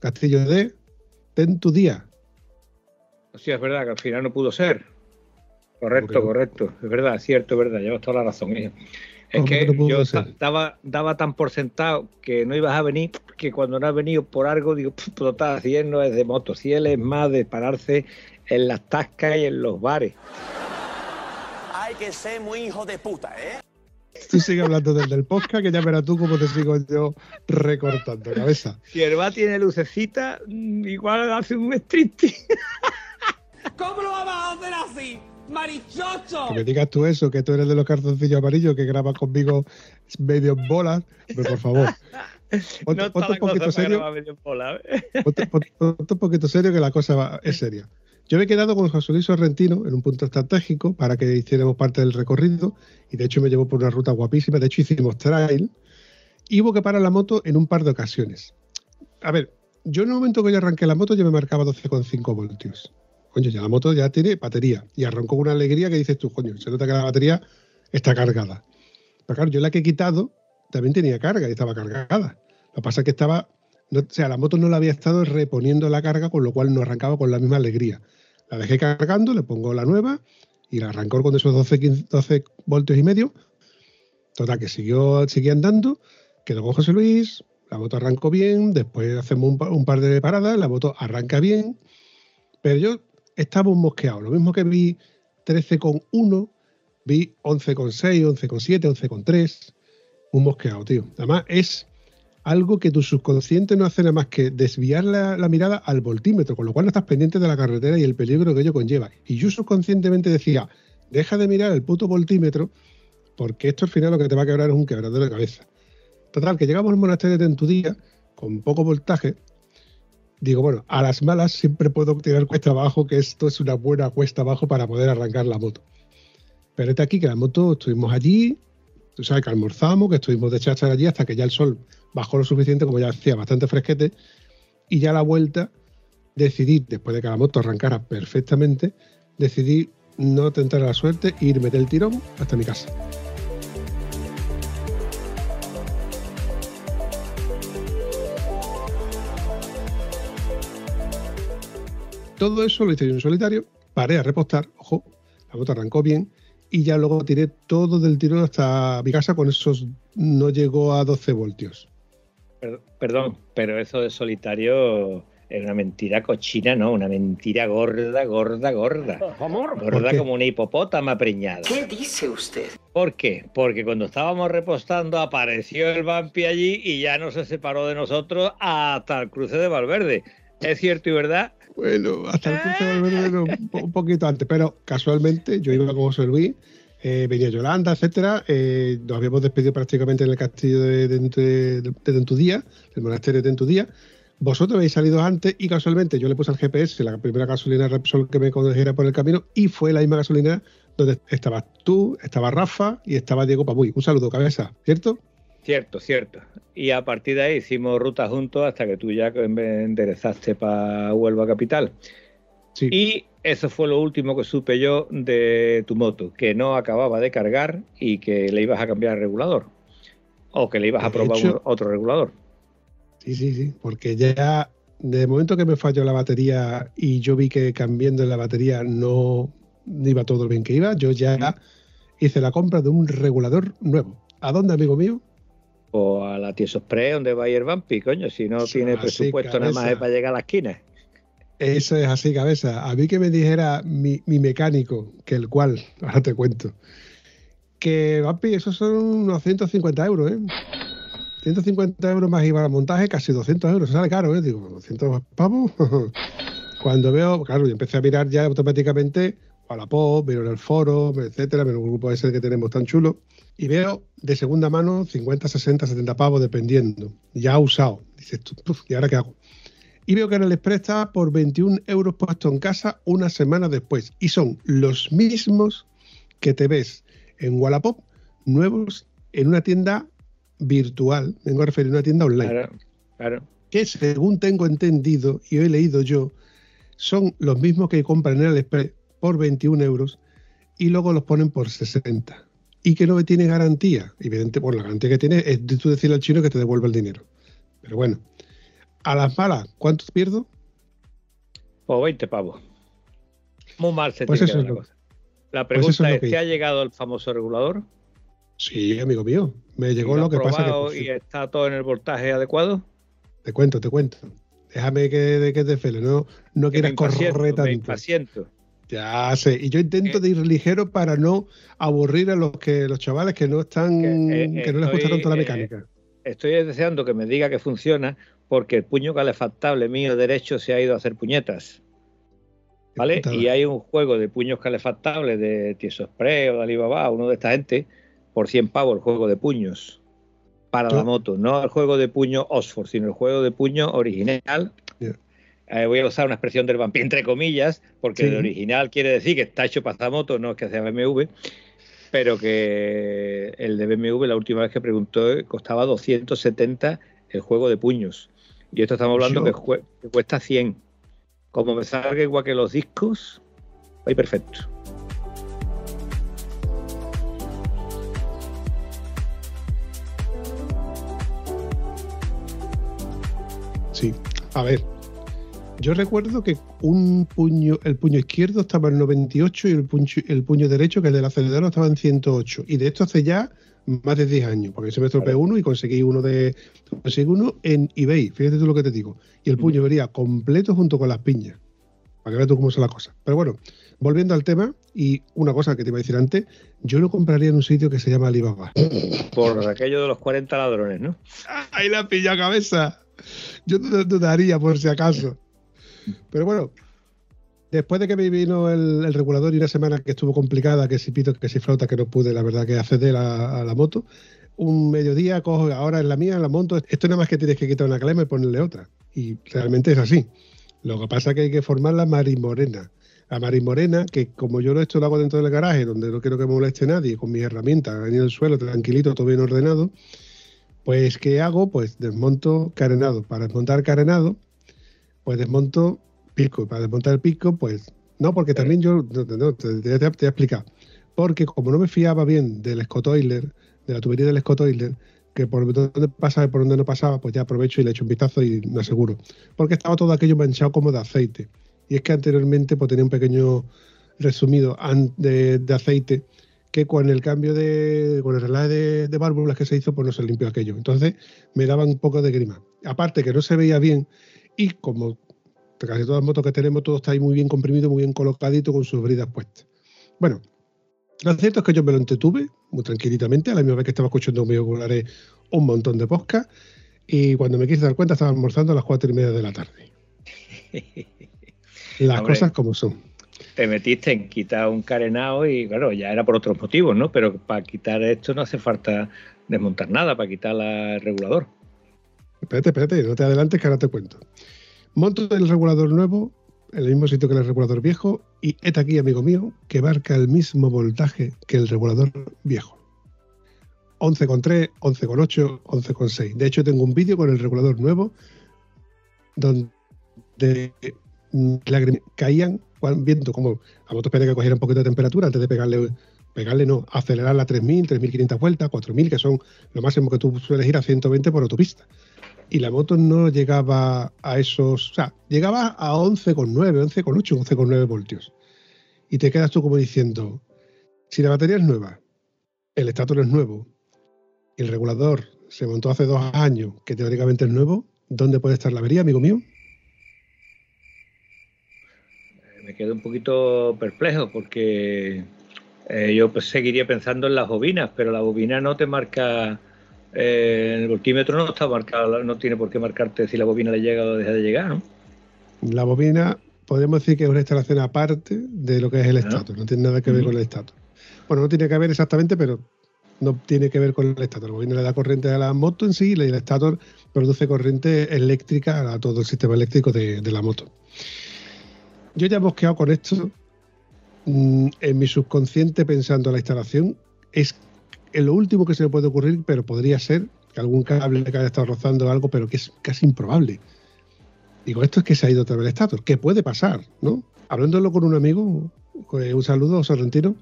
Speaker 2: Castillo de. Ten tu día.
Speaker 3: Sí, es verdad que al final no pudo ser. Correcto, correcto. Es verdad, es cierto, es verdad. Llevas toda la razón. Es que yo estaba, daba tan por sentado que no ibas a venir, que cuando no has venido por algo, digo, lo estás haciendo es de motocieles, es más de pararse en las tascas y en los bares.
Speaker 10: Hay que ser muy hijo de puta, ¿eh?
Speaker 2: Tú sigue hablando desde el podcast, que ya verás tú cómo te sigo yo recortando cabeza.
Speaker 3: Si el va tiene lucecita, mm, igual hace un striptease.
Speaker 8: ¿Cómo lo vamos a hacer así? ¡Marichocho!
Speaker 2: Que me digas tú eso, que tú eres de los cartoncillos amarillos que grabas conmigo medio en bolas. Pero por favor, ponte,
Speaker 3: no
Speaker 2: ponte un poquito serio.
Speaker 3: bola, ¿eh?
Speaker 2: Ponte, ponte- ponte un poquito serio que la cosa va- es seria. Yo me he quedado con José Luis Sorrentino en un punto estratégico para que hiciéramos parte del recorrido y de hecho me llevó por una ruta guapísima. De hecho hicimos trail y hubo que parar la moto en un par de ocasiones. A ver, yo en el momento que yo arranqué la moto yo me marcaba 12,5 voltios. Coño, ya la moto ya tiene batería y arrancó una alegría que dices tú, coño, se nota que la batería está cargada. Pero claro, yo la que he quitado también tenía carga y estaba cargada. Lo que pasa es que estaba, o sea, la moto no la había estado reponiendo la carga, con lo cual no arrancaba con la misma alegría. La dejé cargando, le pongo la nueva y la arrancó con esos 12, 15, 12 voltios y medio. Total, que siguió, siguió andando, quedó con José Luis, la moto arrancó bien, después hacemos un, un par de paradas, la moto arranca bien, pero yo estaba un mosqueado. Lo mismo que vi 13,1, vi 11,6, 11,7, 11,3. Un mosqueado, tío. Además, es algo que tu subconsciente no hace nada más que desviar la, mirada al voltímetro, con lo cual no estás pendiente de la carretera y el peligro que ello conlleva. Y yo subconscientemente decía, deja de mirar el puto voltímetro, porque esto al final lo que te va a quebrar es un quebradero de cabeza. Total, que llegamos al monasterio de Tentudía, con poco voltaje. Digo, bueno, a las malas siempre puedo tirar cuesta abajo, que esto es una buena cuesta abajo para poder arrancar la moto. Pero este aquí, que la moto, estuvimos allí, tú sabes que almorzamos, que estuvimos de cháchara allí hasta que ya el sol bajó lo suficiente, como ya hacía bastante fresquete, y ya a la vuelta decidí, después de que la moto arrancara perfectamente, decidí no tentar la suerte e ir meter el tirón hasta mi casa. Todo eso lo hice yo en solitario, paré a repostar, ojo, la moto arrancó bien y ya luego tiré todo del tirón hasta mi casa con esos, no llegó a 12 voltios.
Speaker 3: Per- Perdón, pero eso de solitario es una mentira cochina, ¿no? Una mentira gorda, gorda, gorda. Gorda como una hipopótama preñada.
Speaker 10: ¿Qué dice usted?
Speaker 3: ¿Por qué? Porque cuando estábamos repostando apareció el vampi allí y ya no se separó de nosotros hasta el cruce de Valverde. ¿Es cierto y verdad?
Speaker 2: Bueno, hasta el cruce de Valverde no, un po- un poquito antes, pero casualmente yo iba con José Luis, eh, venía Yolanda, etcétera. eh, nos habíamos despedido prácticamente en el castillo de, de, de, de del monasterio de Tentudía. Vosotros habéis salido antes y casualmente yo le puse al GPS la primera gasolina Repsol que me condujera por el camino y fue la misma gasolinera donde estabas tú, estaba Rafa y estaba Diego Pabuy. Un saludo, cabeza, ¿cierto?
Speaker 3: Cierto, cierto. Y a partir de ahí hicimos ruta juntos hasta que tú ya me enderezaste para Huelva Capital.
Speaker 2: Sí.
Speaker 3: Y eso fue lo último que supe yo de tu moto, que no acababa de cargar y que le ibas a cambiar el regulador. O que le ibas a probar
Speaker 2: hecho-
Speaker 3: otro regulador.
Speaker 2: Sí, sí, sí, porque ya de momento que me falló la batería y yo vi que cambiando la batería no iba todo bien que iba, yo ya hice la compra de un regulador nuevo. ¿A dónde, amigo mío?
Speaker 3: O a la Tieso Spray, donde va a ir Vampi, coño, si no tiene presupuesto nada más es para llegar a la esquina.
Speaker 2: Eso es así, cabeza. A mí que me dijera mi, mecánico, que el cual, ahora te cuento, que, papi, esos son unos 150 euros, ¿eh? 150 euros más IVA al montaje, casi 200 euros. Sale caro, ¿eh? Digo, 200 pavos. Cuando veo, claro, yo empecé a mirar ya automáticamente a la POP, miro en el foro, etcétera, miro un grupo ese que tenemos tan chulo, y veo de segunda mano 50, 60, 70 pavos, dependiendo. Ya usado. Dices tú, "Puf, ¿y ahora qué hago? Y veo que en el Express está por 21 euros puesto en casa una semana después. Y son los mismos que te ves en Wallapop, nuevos en una tienda virtual. Vengo a referir a una tienda online.
Speaker 3: Claro, claro.
Speaker 2: Que según tengo entendido y he leído yo, son los mismos que compran en el Express por 21 euros y luego los ponen por 60. Y que no tiene garantía. Evidente, por la garantía que tiene es de tú decirle al chino que te devuelva el dinero. Pero bueno, a las malas, ¿cuánto pierdo?
Speaker 3: O 20 pavos. Muy mal se
Speaker 2: Pues
Speaker 3: tiene
Speaker 2: eso
Speaker 3: que
Speaker 2: es
Speaker 3: ver la
Speaker 2: lo-
Speaker 3: cosa. La
Speaker 2: pues es
Speaker 3: pregunta es,
Speaker 2: que
Speaker 3: ¿te ha llegado el famoso regulador?
Speaker 2: Sí, amigo mío. Me
Speaker 3: ¿Y
Speaker 2: llegó
Speaker 3: lo
Speaker 2: que pasa que fin-
Speaker 3: y está todo en el voltaje adecuado?
Speaker 2: te cuento, te cuento. Déjame que, te fele, no, no
Speaker 3: Que me
Speaker 2: quieras correr
Speaker 3: me
Speaker 2: tanto.
Speaker 3: impaciento.
Speaker 2: Ya sé, y yo intento de ir ligero para no aburrir a los que los chavales que no están,
Speaker 3: Que, eh,
Speaker 2: que no les gusta tanto la
Speaker 3: eh,
Speaker 2: mecánica.
Speaker 3: Estoy deseando que me diga que funciona porque el puño calefactable mío derecho se ha ido a hacer puñetas. ¿Vale? Y hay un juego de puños calefactables de Tieso Express o de Alibaba, uno de esta gente, por 100 pavos el juego de puños para la moto. No el juego de puño Oxford, sino el juego de puño original. Eh, voy a usar una expresión del vampiro entre comillas, porque
Speaker 2: Sí.
Speaker 3: el original quiere decir que está hecho para esta moto, no es que sea BMW, pero que el de BMW la última vez que preguntó costaba 270 el juego de puños. Y esto estamos hablando que, que cuesta 100. Como me salga igual que los discos, ahí perfecto.
Speaker 2: Sí. A ver, yo recuerdo que un puño, el puño izquierdo estaba en 98 y el puño, el puño derecho, que es del acelerador, estaba en 108. Y de esto hace ya más de 10 años, porque se me estropeó uno y conseguí uno de conseguí uno en eBay. Fíjate tú lo que te digo. Y el puño venía completo junto con las piñas. Para que veas tú cómo son las cosas. Pero bueno, volviendo al tema, y una cosa que te iba a decir antes, yo lo compraría en un sitio que se llama Alibaba.
Speaker 3: Por aquello de los 40 ladrones, ¿no?
Speaker 2: Ahí la pilla cabeza. Yo no dudaría por si acaso. Pero bueno, después de que me vino el, regulador y una semana que estuvo complicada, que si pito, que si flauta, que no pude, la verdad, que acceder a, la moto, un mediodía cojo, ahora en la mía, la moto, esto nada más que tienes que quitar una calema y ponerle otra. Y realmente es así. Lo que pasa es que hay que formar la marimorena. La marimorena, que como yo lo esto lo hago dentro del garaje, donde no quiero que moleste nadie, con mis herramientas, en el suelo, tranquilito, todo bien ordenado, pues, ¿qué hago? Pues desmonto carenado. Para desmontar carenado, pues desmonto pico. Para desmontar el pico, pues no, porque también yo, no, te, te- te voy a explicar. Porque como no me fiaba bien del Scott Oiler, de la tubería del Scott Oiler, que por donde pasaba y por donde no pasaba, pues ya aprovecho y le echo un vistazo y me aseguro. Porque estaba todo aquello manchado como de aceite. Y es que anteriormente pues tenía un pequeño resumido de aceite que con el cambio de, con el relaje de, de válvulas que se hizo, pues no se limpió aquello. Entonces me daba un poco de grima. Aparte que no se veía bien y como casi todas las motos que tenemos, todo está ahí muy bien comprimido, muy bien colocadito con sus bridas puestas. Bueno, lo cierto es que yo me lo entretuve muy tranquilitamente, a la misma vez que estaba escuchando mis auriculares un montón de podcast y cuando me quise dar cuenta estaba almorzando a las cuatro y media de la tarde. Las
Speaker 3: Hombre.
Speaker 2: cosas como son.
Speaker 3: Te metiste en quitar un carenado y, claro, ya era por otros motivos, ¿no? Pero para quitar esto no hace falta desmontar nada, para quitar la- el regulador.
Speaker 2: Espérate, espérate, no te adelantes que ahora te cuento. Monto el regulador nuevo en el mismo sitio que el regulador viejo y este aquí, amigo mío, que marca el mismo voltaje que el regulador viejo. 11,3, 11,8, 11,6. De hecho, tengo un vídeo con el regulador nuevo donde lágrimas caían viendo cómo la moto espera que cogiera un poquito de temperatura antes de pegarle, pegarle no, acelerar a 3.000, 3.500 vueltas, 4.000, que son lo máximo que tú sueles ir a 120 por autopista y la moto no llegaba a esos, o sea, llegaba a 11,9, 11,8, 11,9 voltios. Y te quedas tú como diciendo, si la batería es nueva, el estator es nuevo, el regulador se montó hace dos años, que teóricamente es nuevo, ¿dónde puede estar la avería, amigo mío?
Speaker 3: Me quedo un poquito perplejo porque eh, yo pues, seguiría pensando en las bobinas, pero la bobina no te marca, eh, en el voltímetro no está marcado, no tiene por qué marcarte si la bobina le llega o deja de llegar, ¿no?
Speaker 2: La bobina, podemos decir que es una instalación aparte de lo que es el estator, no tiene nada que ver con el estator. Bueno, no tiene que ver exactamente, pero no tiene que ver con el estator. La bobina le da corriente a la moto en sí y el estator produce corriente eléctrica a todo el sistema eléctrico de, de la moto. Yo ya he bosqueado con esto mm, en mi subconsciente pensando en la instalación. Es en lo último que se me puede ocurrir, pero podría ser que algún cable que haya estado rozando algo, pero que es casi improbable. Digo, esto es que se ha ido otra vez el estator. ¿Qué puede pasar? ¿no? Hablándolo con un amigo, eh, un saludo, Sorrentino,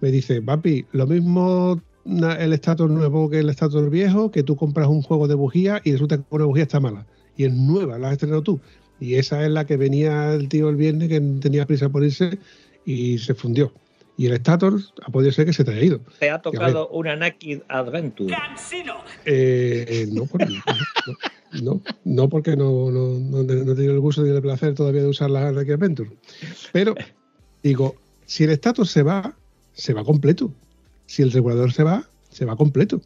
Speaker 2: me dice, papi, lo mismo el estator nuevo que el estator viejo, que tú compras un juego de bujía y resulta que una bujía está mala. Y es nueva, la has estrenado tú. Y esa es la que venía el tío el viernes que tenía prisa por irse y se fundió. Y el estator ha podido ser que se te haya ido.
Speaker 3: Te ha tocado una Naked Adventure.
Speaker 8: ¡Cansino!
Speaker 2: Eh, no, por- no, no, no, porque no, no, no, no he tenido el gusto ni el placer todavía de usar la Nike Adventure. Pero Digo, si el estator se va, se va completo. Si el regulador se va, se va completo.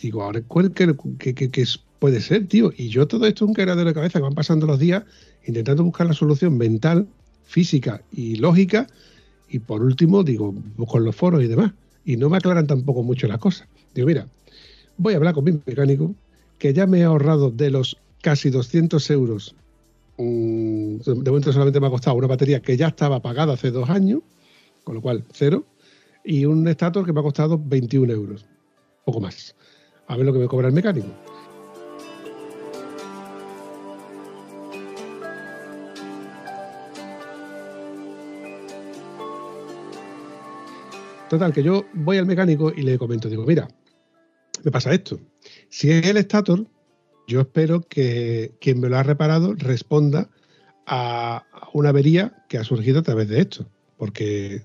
Speaker 2: Digo, ahora, ¿cuál que, que- que- que es- puede ser, tío? Y yo todo esto es un quebradero de cabeza que van pasando los días intentando buscar la solución mental, física y lógica. Y por último, digo, con los foros y demás. Y no me aclaran tampoco mucho las cosas. Digo, mira, voy a hablar con mi mecánico, que ya me he ahorrado de los casi 200 euros. mm, De momento solamente me ha costado una batería que ya estaba pagada hace dos años, con lo cual cero, y un estator que me ha costado 21 euros, poco más. A ver lo que me cobra el mecánico. Total, que yo voy al mecánico y le comento, digo, mira, me pasa esto. Si es el estator, yo espero que quien me lo ha reparado responda a una avería que ha surgido a través de esto. Porque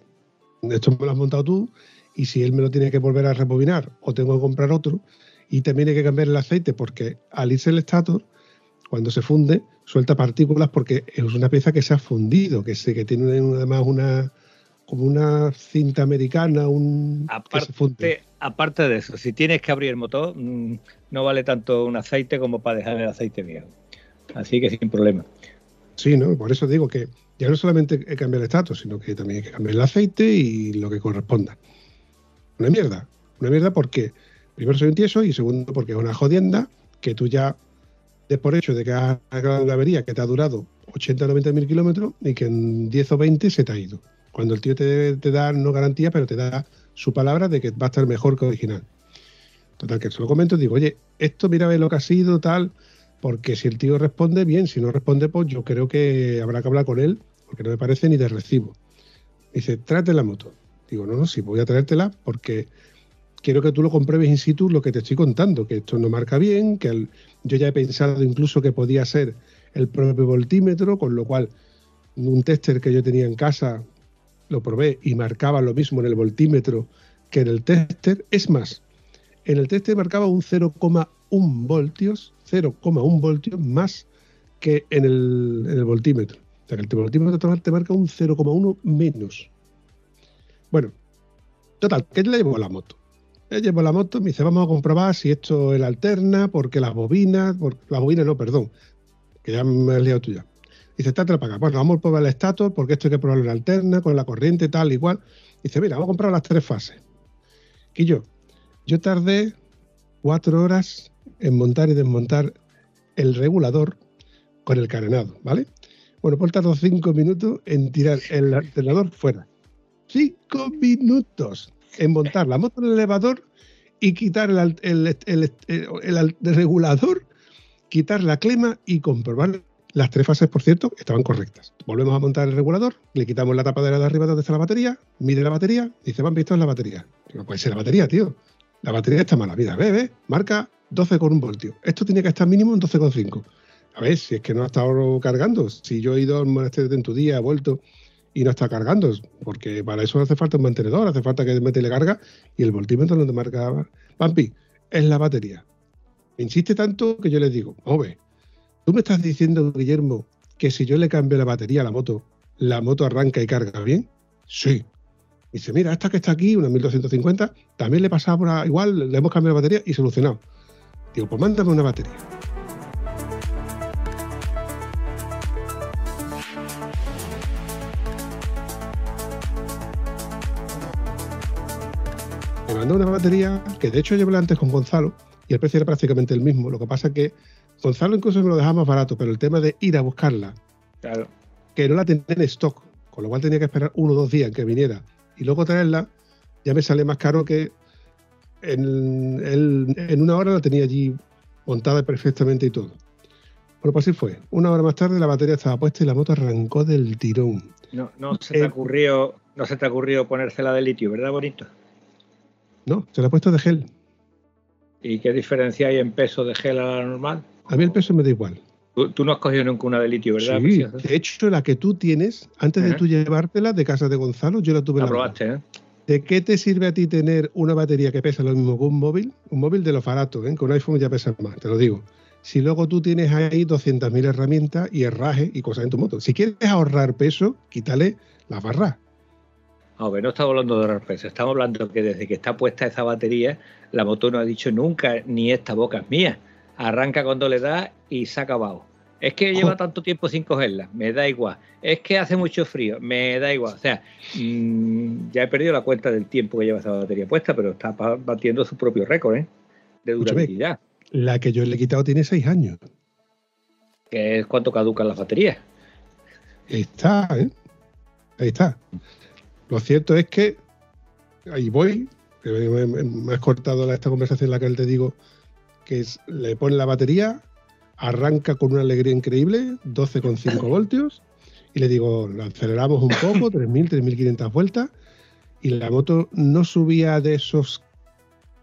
Speaker 2: esto me lo has montado tú y si él me lo tiene que volver a rebobinar o tengo que comprar otro y también hay que cambiar el aceite porque al irse el estator, cuando se funde, suelta partículas porque es una pieza que se ha fundido, que, se, que tiene además una como una cinta americana, un que se funde.
Speaker 3: Aparte, aparte de eso, si tienes que abrir el motor, mm, no vale tanto un aceite como para dejar el aceite viejo. Así que sin problema.
Speaker 2: Sí, ¿no? Por eso digo que ya no solamente hay que cambiar el estatus, sino que también hay que cambiar el aceite y lo que corresponda. Una mierda. Una mierda porque, primero, soy un tieso y segundo, porque es una jodienda que tú ya des por hecho de que has acabado una avería que te ha durado 80 o 90 mil kilómetros y que en 10 o 20 se te ha ido. Cuando el tío te, da, no garantía, pero te da su palabra de que va a estar mejor que original. Total, que se lo comento, digo, oye, esto mira a ver lo que ha sido, tal, porque si el tío responde, bien, si no responde, pues yo creo que habrá que hablar con él, porque no me parece ni de recibo. Dice, tráete la moto. Digo, no, no, sí, voy a traértela porque quiero que tú lo compruebes in situ lo que te estoy contando, que esto no marca bien, que yo ya he pensado incluso que podía ser el propio voltímetro, con lo cual un tester que yo tenía en casa lo probé y marcaba lo mismo en el voltímetro que en el tester. Es más, en el tester marcaba un 0,1 voltios, 0,1 voltios más que en el, en el voltímetro. O sea que el voltímetro te mar- te marca un 0,1 menos. Bueno, total, que le llevo la moto. Le llevo la moto, me dice, vamos a comprobar si esto es la alterna, porque las bobinas, las bobinas no, perdón, que ya me has liado tú ya. Dice, está para acá. Bueno, vamos a probar el estator, porque esto hay que probarlo en alterna, con la corriente, tal, igual. Dice, mira, vamos a comprar las tres fases. Y yo, yo tardé cuatro horas en montar y desmontar el regulador con el carenado, ¿vale? Bueno, pues tardó cinco minutos en tirar el alternador fuera. Cinco minutos en montar la moto en el elevador y quitar el, el- el- el regulador, quitar la clema y comprobar las tres fases, por cierto, estaban correctas. Volvemos a montar el regulador, le quitamos la tapadera de arriba donde está la batería, mide la batería, dice, van visto en la batería. No puede ser la batería, tío. La batería está mala vida. Ve, ve, marca 12 con un voltio. Esto tiene que estar mínimo en 12,5. A ver, si es que no ha estado cargando. Si yo he ido al monasterio en tu día, he vuelto y no está cargando, porque para eso hace falta un mantenedor, hace falta que meterle carga y el voltímetro te marca. Pampi, es la batería. Insiste tanto que yo les digo, Ove, tú me estás diciendo, Guillermo, que si yo le cambio la batería a la moto, la moto arranca y carga bien. Sí. Dice, mira, esta que está aquí, una 1250, también le pasaba igual, le hemos cambiado la batería y solucionado. Digo, pues mándame una batería. Me mandó una batería que de hecho llevé antes con Gonzalo y el precio era prácticamente el mismo. Lo que pasa es que Gonzalo incluso me lo dejaba más barato, pero el tema de ir a buscarla,
Speaker 3: Claro.
Speaker 2: que no la tenía en stock, con lo cual tenía que esperar uno o dos días en que viniera y luego traerla, ya me sale más caro que en, una hora la tenía allí montada perfectamente y todo. Bueno, pues así fue. Una hora más tarde la batería estaba puesta y la moto arrancó del tirón.
Speaker 3: No, no se te
Speaker 2: Eh,
Speaker 3: ocurrió, no se te ocurrió ponérsela de litio, ¿verdad, bonito?
Speaker 2: No, se la ha puesto de gel.
Speaker 3: ¿Y qué diferencia hay en peso de gel a la normal?
Speaker 2: A mí el peso me da igual.
Speaker 3: Tú, tú no has cogido nunca una de litio, ¿verdad?
Speaker 2: Sí, de hecho, la que tú tienes, antes de tú llevártela de casa de Gonzalo, yo la tuve en
Speaker 3: La
Speaker 2: la
Speaker 3: probaste, ¿eh?
Speaker 2: ¿De qué te sirve a ti tener una batería que pesa lo mismo que un móvil? Un móvil de los baratos, ¿eh? que un iPhone ya pesa más, te lo digo. Si luego tú tienes ahí 200.000 herramientas y herraje y cosas en tu moto. Si quieres ahorrar peso, quítale las barras.
Speaker 3: A ver, no estamos hablando de sorpresa, estamos hablando que desde que está puesta esa batería, la moto no ha dicho nunca ni esta boca es mía. Arranca cuando le da y se ha acabado. Es que lleva tanto tiempo sin cogerla, me da igual. Es que hace mucho frío, me da igual. O sea, mmm, ya he perdido la cuenta del tiempo que lleva esa batería puesta, pero está batiendo su propio récord ¿eh? de durabilidad.
Speaker 2: La que yo le he quitado tiene seis años.
Speaker 3: ¿Qué es cuánto caducan las baterías?
Speaker 2: Está, ¿eh? Ahí está. Lo cierto es que ahí voy, me has cortado esta conversación en la que él te digo que es, le pone la batería, arranca con una alegría increíble, 12,5 voltios, y le digo, lo aceleramos un poco, 3.000, 3.500 vueltas, y la moto no subía de esos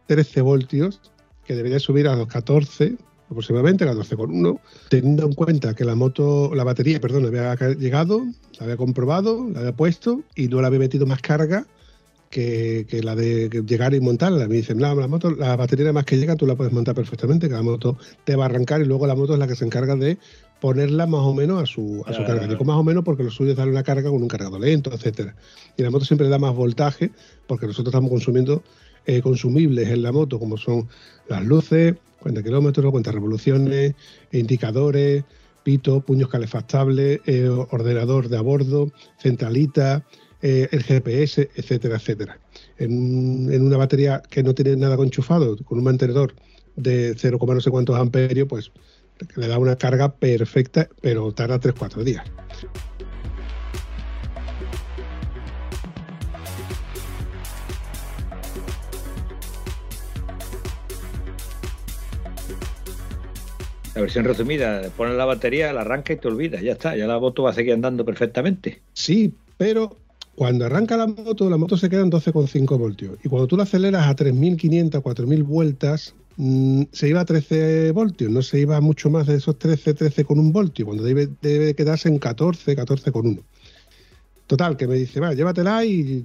Speaker 2: 13 voltios, que debería subir a los 14, aproximadamente, 14,1, teniendo en cuenta que la moto, la batería, perdón, había llegado, la había comprobado, la había puesto y no le había metido más carga que, la de llegar y montarla. Me dicen, la moto, la batería más que llega, tú la puedes montar perfectamente, que la moto te va a arrancar y luego la moto es la que se encarga de ponerla más o menos a su, a su carga. Digo más o menos porque lo suyo es darle una carga con un cargado lento, etcétera. Y la moto siempre da más voltaje porque nosotros estamos consumiendo eh, consumibles en la moto, como son las luces, cuenta kilómetros, cuenta revoluciones, indicadores, pito, puños calefactables, eh, ordenador de a bordo, centralita, eh, el GPS, etcétera, etcétera. En, en, una batería que no tiene nada enchufado, con un mantenedor de 0, no sé cuántos amperios, pues le da una carga perfecta, pero tarda 3-4 días.
Speaker 3: La versión resumida, pones la batería, la arranca y te olvidas, ya está, ya la moto va a seguir andando perfectamente.
Speaker 2: Sí, pero cuando arranca la moto, la moto se queda en 12,5 voltios. Y cuando tú la aceleras a 3.500, 4.000 vueltas, mmm, se iba a 13 voltios, no se iba mucho más de esos 13, 13 con un voltio, cuando debe, quedarse en 14, 14 con 1. Total, que me dice, va, llévatela y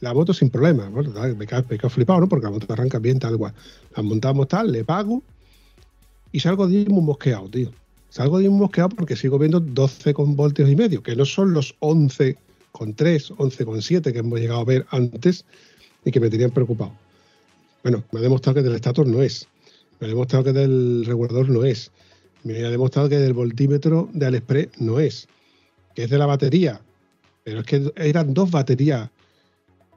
Speaker 2: la moto sin problema. Me quedo, flipado, ¿no? Porque la moto arranca bien, tal cual. La montamos tal, le pago y salgo de muy mosqueado, tío. Salgo de muy mosqueado porque sigo viendo 12 con voltios y medio, que no son los 11 con 3, 11 con 7 que hemos llegado a ver antes y que me tenían preocupado. Bueno, me ha demostrado que del estator no es. Me ha demostrado que del regulador no es. Me ha demostrado que del voltímetro de Aliexpress no es. Que es de la batería. Pero es que eran dos baterías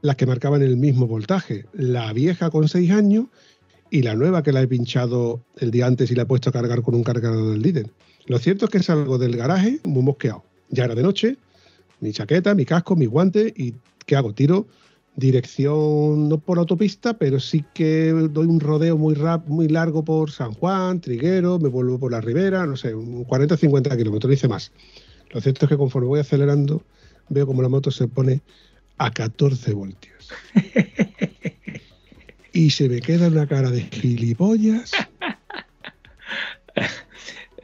Speaker 2: las que marcaban el mismo voltaje. La vieja con 6 años y la nueva que la he pinchado el día antes y la he puesto a cargar con un cargador del líder. Lo cierto es que salgo del garaje muy mosqueado. Ya era de noche, mi chaqueta, mi casco, mi guante y ¿qué hago? Tiro dirección no por autopista, pero sí que doy un rodeo muy rap, largo por San Juan, Triguero, me vuelvo por la ribera, no sé, 40 50 kilómetros, dice más. Lo cierto es que conforme voy acelerando, veo como la moto se pone a 14 voltios. y se me queda una cara de gilipollas.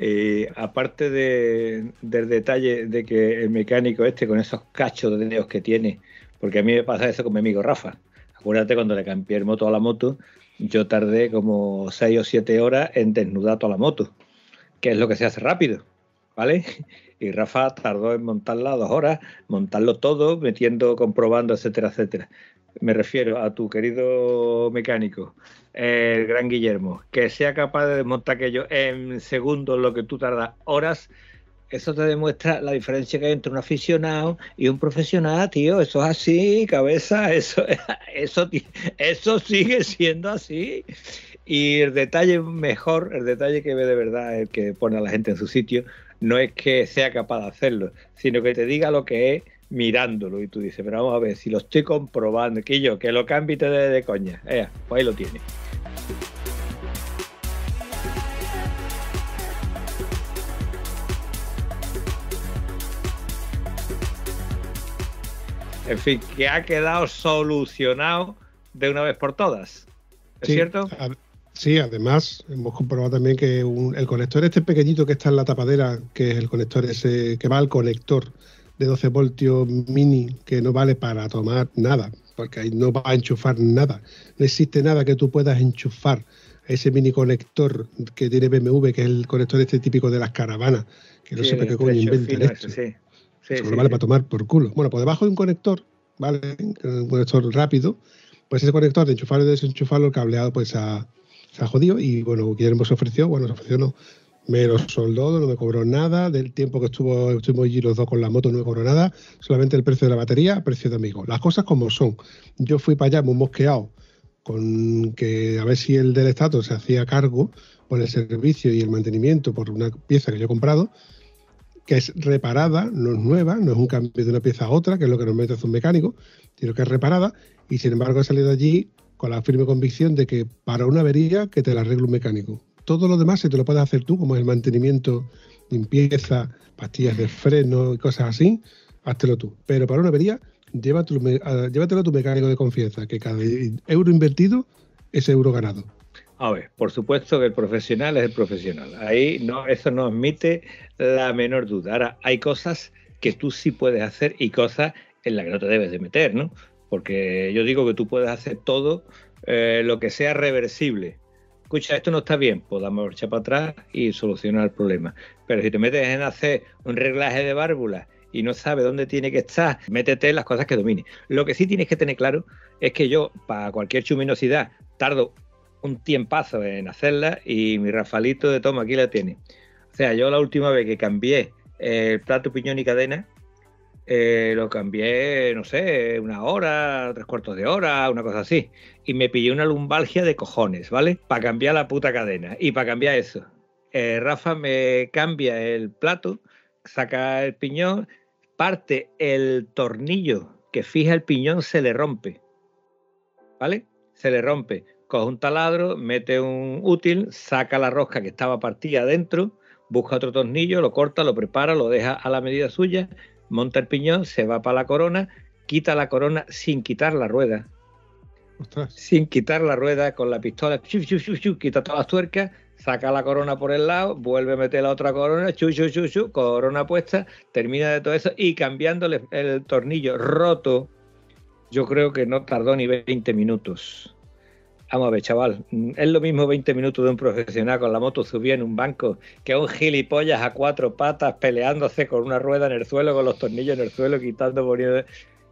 Speaker 3: Eh, aparte de, del detalle de que el mecánico este con esos cachos de dedos que tiene, porque a mí me pasa eso con mi amigo Rafa. Acuérdate cuando le cambié el moto a la moto, yo tardé como 6 o 7 horas en desnudar toda la moto, que es lo que se hace rápido, ¿vale? Y Rafa tardó en montarla dos horas, montarlo todo, metiendo, comprobando, etcétera, etcétera me refiero a tu querido mecánico, el gran Guillermo, que sea capaz de desmontar aquello en segundos lo que tú tardas horas, eso te demuestra la diferencia que hay entre un aficionado y un profesional, tío. Eso es así, cabeza, eso, eso, eso sigue siendo así. Y el detalle mejor, el detalle que ve de verdad, el que pone a la gente en su sitio, no es que sea capaz de hacerlo, sino que te diga lo que es mirándolo y tú dices, pero vamos a ver, si lo estoy comprobando, que yo, que lo cambie de, de coña, eh, pues ahí lo tiene. En fin, que ha quedado solucionado de una vez por todas. ¿Es
Speaker 2: sí,
Speaker 3: cierto?
Speaker 2: sí, además hemos comprobado también que el conector este pequeñito que está en la tapadera, que es el conector ese que va al conector de 12 voltios mini que no vale para tomar nada, porque ahí no va a enchufar nada. No existe nada que tú puedas enchufar a ese mini conector que tiene BMW, que es el conector este típico de las caravanas, que no sé qué coño inventan esto.
Speaker 3: sí. Sí, sí,
Speaker 2: no vale
Speaker 3: sí.
Speaker 2: para tomar por culo. Bueno, pues debajo de un conector, ¿vale? Un conector rápido, pues ese conector de enchufarlo y desenchufarlo, el cableado, pues ha- se ha jodido. Y bueno, Guillermo se ofreció, bueno, se ofreció no. Me lo soldó, no me cobró nada. Del tiempo que estuvo, estuvimos allí los dos con la moto, no me cobró nada. Solamente el precio de la batería, precio de amigo. Las cosas como son. Yo fui para allá muy mosqueado con que a ver si el del Estado se hacía cargo por el servicio y el mantenimiento por una pieza que yo he comprado, que es reparada, no es nueva, no es un cambio de una pieza a otra, que es lo que normalmente hace un mecánico, sino que es reparada, y sin embargo he salido allí con la firme convicción de que para una avería que te la arregle un mecánico. Todo lo demás se te lo puedes hacer tú, como el mantenimiento, limpieza, pastillas de freno y cosas así, háztelo tú. Pero para una avería, llévatelo, llévatelo a tu mecánico de confianza, que cada euro invertido es euro ganado.
Speaker 3: A ver, por supuesto que el profesional es el profesional. Ahí no, eso no admite la menor duda. Ahora, hay cosas que tú sí puedes hacer y cosas en las que no te debes de meter, ¿no? Porque yo digo que tú puedes hacer todo eh, lo que sea reversible. Escucha, esto no está bien, pues damos marcha para atrás y solucionar el problema. Pero si te metes en hacer un reglaje de válvulas y no sabes dónde tiene que estar, métete en las cosas que domines. Lo que sí tienes que tener claro es que yo, para cualquier chuminosidad, tardo un tiempazo en hacerla y mi Rafalito de toma aquí la tiene. O sea, yo la última vez que cambié el plato, piñón y cadena, eh, lo cambié, no sé, una hora, tres cuartos de hora, una cosa así. Y me pillé una lumbalgia de cojones, ¿vale? Para cambiar la puta cadena. Y para cambiar eso. eh, Rafa me cambia el plato, saca el piñón, parte el tornillo que fija el piñón, se le rompe. ¿Vale? Se le rompe. Coge un taladro, mete un útil, saca la rosca que estaba partida adentro, busca otro tornillo, lo corta, lo prepara, lo deja a la medida suya, monta el piñón, se va para la corona, quita la corona sin quitar la rueda.
Speaker 2: Ostras.
Speaker 3: Sin quitar la rueda con la pistola, quita todas las tuercas, saca la corona por el lado, vuelve a meter la otra corona, chu, chu, chu, chu, corona puesta, termina de todo eso y cambiándole el tornillo roto, yo creo que no tardó ni 20 minutos. Vamos a ver, chaval, mm, es lo mismo 20 minutos de un profesional con la moto subida en un banco que un gilipollas a cuatro patas peleándose con una rueda en el suelo, con los tornillos en el suelo, quitando, poniendo...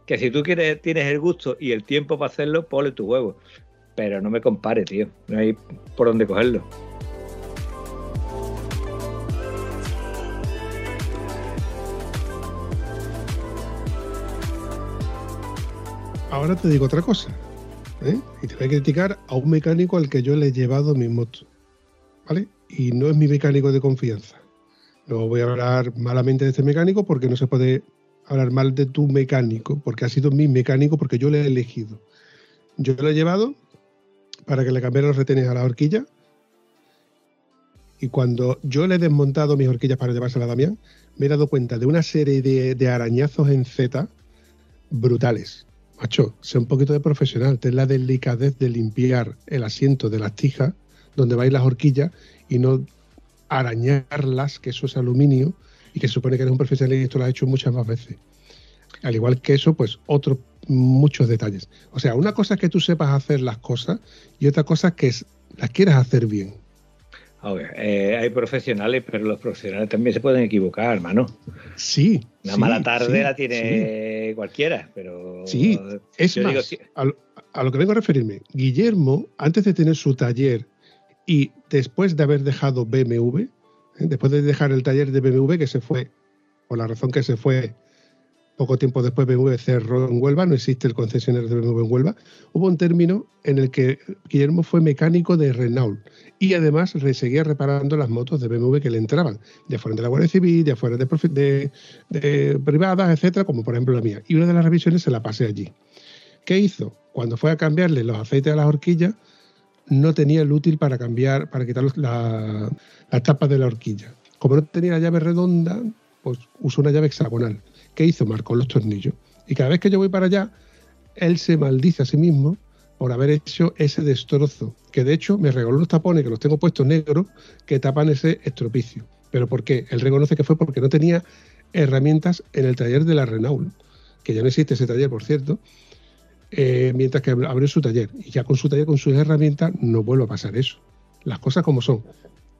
Speaker 3: Que si tú quieres, tienes el gusto y el tiempo para hacerlo, ponle tu huevo. Pero no me compare, tío. No hay por dónde cogerlo.
Speaker 2: Ahora te digo otra cosa. ¿Eh? Y te voy a criticar a un mecánico al que yo le he llevado mi moto. ¿Vale? Y no es mi mecánico de confianza. No voy a hablar malamente de este mecánico porque no se puede hablar mal de tu mecánico, porque ha sido mi mecánico, porque yo le he elegido. Yo lo he llevado para que le cambiara los retenes a la horquilla. Y cuando yo le he desmontado mis horquillas para llevársela a Damián, me he dado cuenta de una serie de, de arañazos en Z brutales. Macho, sé un poquito de profesional, ten la delicadez de limpiar el asiento de las tijas donde vais las horquillas y no arañarlas, que eso es aluminio y que supone que eres un profesional y esto lo has hecho muchas más veces. Al igual que eso, pues otros muchos detalles. O sea, una cosa es que tú sepas hacer las cosas y otra cosa es que las quieras hacer bien.
Speaker 3: A ver, eh, hay profesionales, pero los profesionales también se pueden equivocar, hermano.
Speaker 2: Sí.
Speaker 3: Una
Speaker 2: sí,
Speaker 3: mala tarde
Speaker 2: sí,
Speaker 3: la tiene cualquiera, pero.
Speaker 2: Sí, es
Speaker 3: yo
Speaker 2: más,
Speaker 3: digo, sí,
Speaker 2: a, lo, a lo que vengo a referirme, Guillermo, antes de tener su taller y después de haber dejado BMW, ¿eh? después de dejar el taller de BMW, que se fue, por la razón que se fue poco tiempo después BMW cerró en Huelva, no existe el concesionario de BMW en Huelva, hubo un término en el que Guillermo fue mecánico de Renault y además seguía reparando las motos de BMW que le entraban, ya fueran de la Guardia Civil, ya de, de- de privadas, etcétera, como por ejemplo la mía. Y una de las revisiones se la pasé allí. ¿Qué hizo? Cuando fue a cambiarle los aceites a las horquillas, no tenía el útil para cambiar, para quitar los- la, la tapa de la horquilla. Como no tenía la llave redonda, pues usó una llave hexagonal. ¿Qué hizo? Marcó los tornillos. Y cada vez que yo voy para allá, él se maldice a sí mismo por haber hecho ese destrozo. Que de hecho me regaló unos tapones que los tengo puestos negros que tapan ese estropicio. ¿Pero por qué? Él reconoce que fue porque no tenía herramientas en el taller de la Renault, que ya no existe ese taller, por cierto, eh, mientras que abrió su taller. Y ya con su taller, con sus herramientas, no vuelve a pasar eso. Las cosas como son.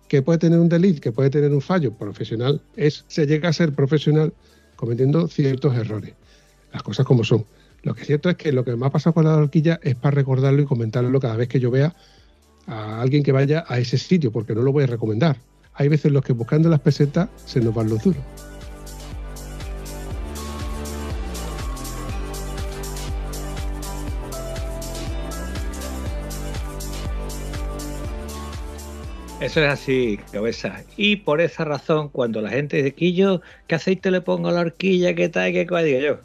Speaker 2: Que puede tener un delete, que puede tener un fallo profesional, es, se llega a ser profesional cometiendo ciertos errores. Las cosas como son. Lo que es cierto es que lo que me ha pasado con la horquilla es para recordarlo y comentarlo cada vez que yo vea a alguien que vaya a ese sitio, porque no lo voy a recomendar. Hay veces los que buscando las pesetas se nos van los duros.
Speaker 3: Eso es así, cabeza. Y por esa razón, cuando la gente dice, Quillo, ¿qué aceite le pongo a la horquilla? ¿Qué tal? ¿Qué cual? Digo yo,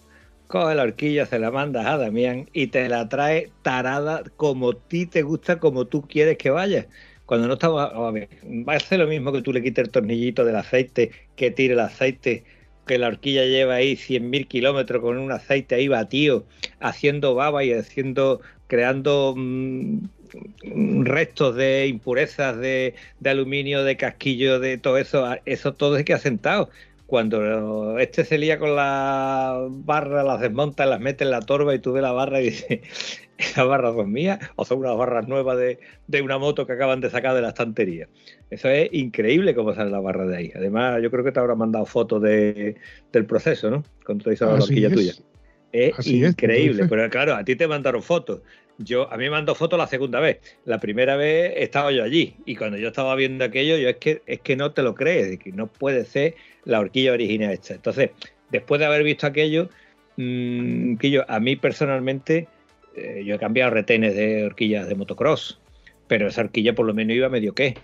Speaker 3: coge la horquilla, se la mandas a Damián y te la trae tarada como a ti te gusta, como tú quieres que vaya. Cuando no estamos, a ver, va a ser lo mismo que tú le quites el tornillito del aceite, que tire el aceite, que la horquilla lleva ahí 100.000 kilómetros con un aceite ahí batido, haciendo baba y haciendo, creando mm, restos de impurezas de, de, aluminio, de casquillo, de todo eso, eso todo es que ha sentado. Cuando este se lía con la barra, las desmonta, las mete en la torba y tú ves la barra y dices, ¿esas barras son mías o son unas barras nuevas de, de, una moto que acaban de sacar de la estantería? Eso es increíble cómo sale la barra de ahí. Además, yo creo que te habrá mandado fotos de, del proceso, ¿no? Cuando te hizo la horquilla tuya. Es Así increíble, es, pero claro, a ti te mandaron fotos yo a mí me mandó fotos la segunda vez. La primera vez estaba yo allí y cuando yo estaba viendo aquello, yo es que es que no te lo crees, que no puede ser la horquilla original esta. Entonces, después de haber visto aquello, mmm, que yo a mí personalmente eh, yo he cambiado retenes de horquillas de motocross, pero esa horquilla por lo menos iba medio que.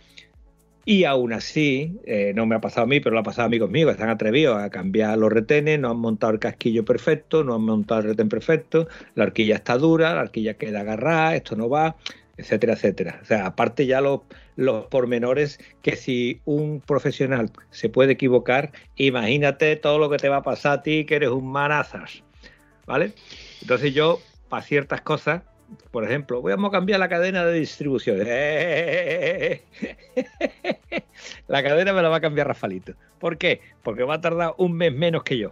Speaker 3: Y aún así, eh, no me ha pasado a mí, pero lo ha pasado a amigos míos, están atrevidos a cambiar los retenes, no han montado el casquillo perfecto, no han montado el retén perfecto, la horquilla está dura, la horquilla queda agarrada, esto no va, etcétera, etcétera. O sea, aparte ya los, los pormenores que si un profesional se puede equivocar, imagínate todo lo que te va a pasar a ti, que eres un manazas, ¿vale? Entonces yo, para ciertas cosas, por ejemplo, voy a cambiar la cadena de distribución. la cadena me la va a cambiar Rafalito. ¿Por qué? Porque va a tardar un mes menos que yo.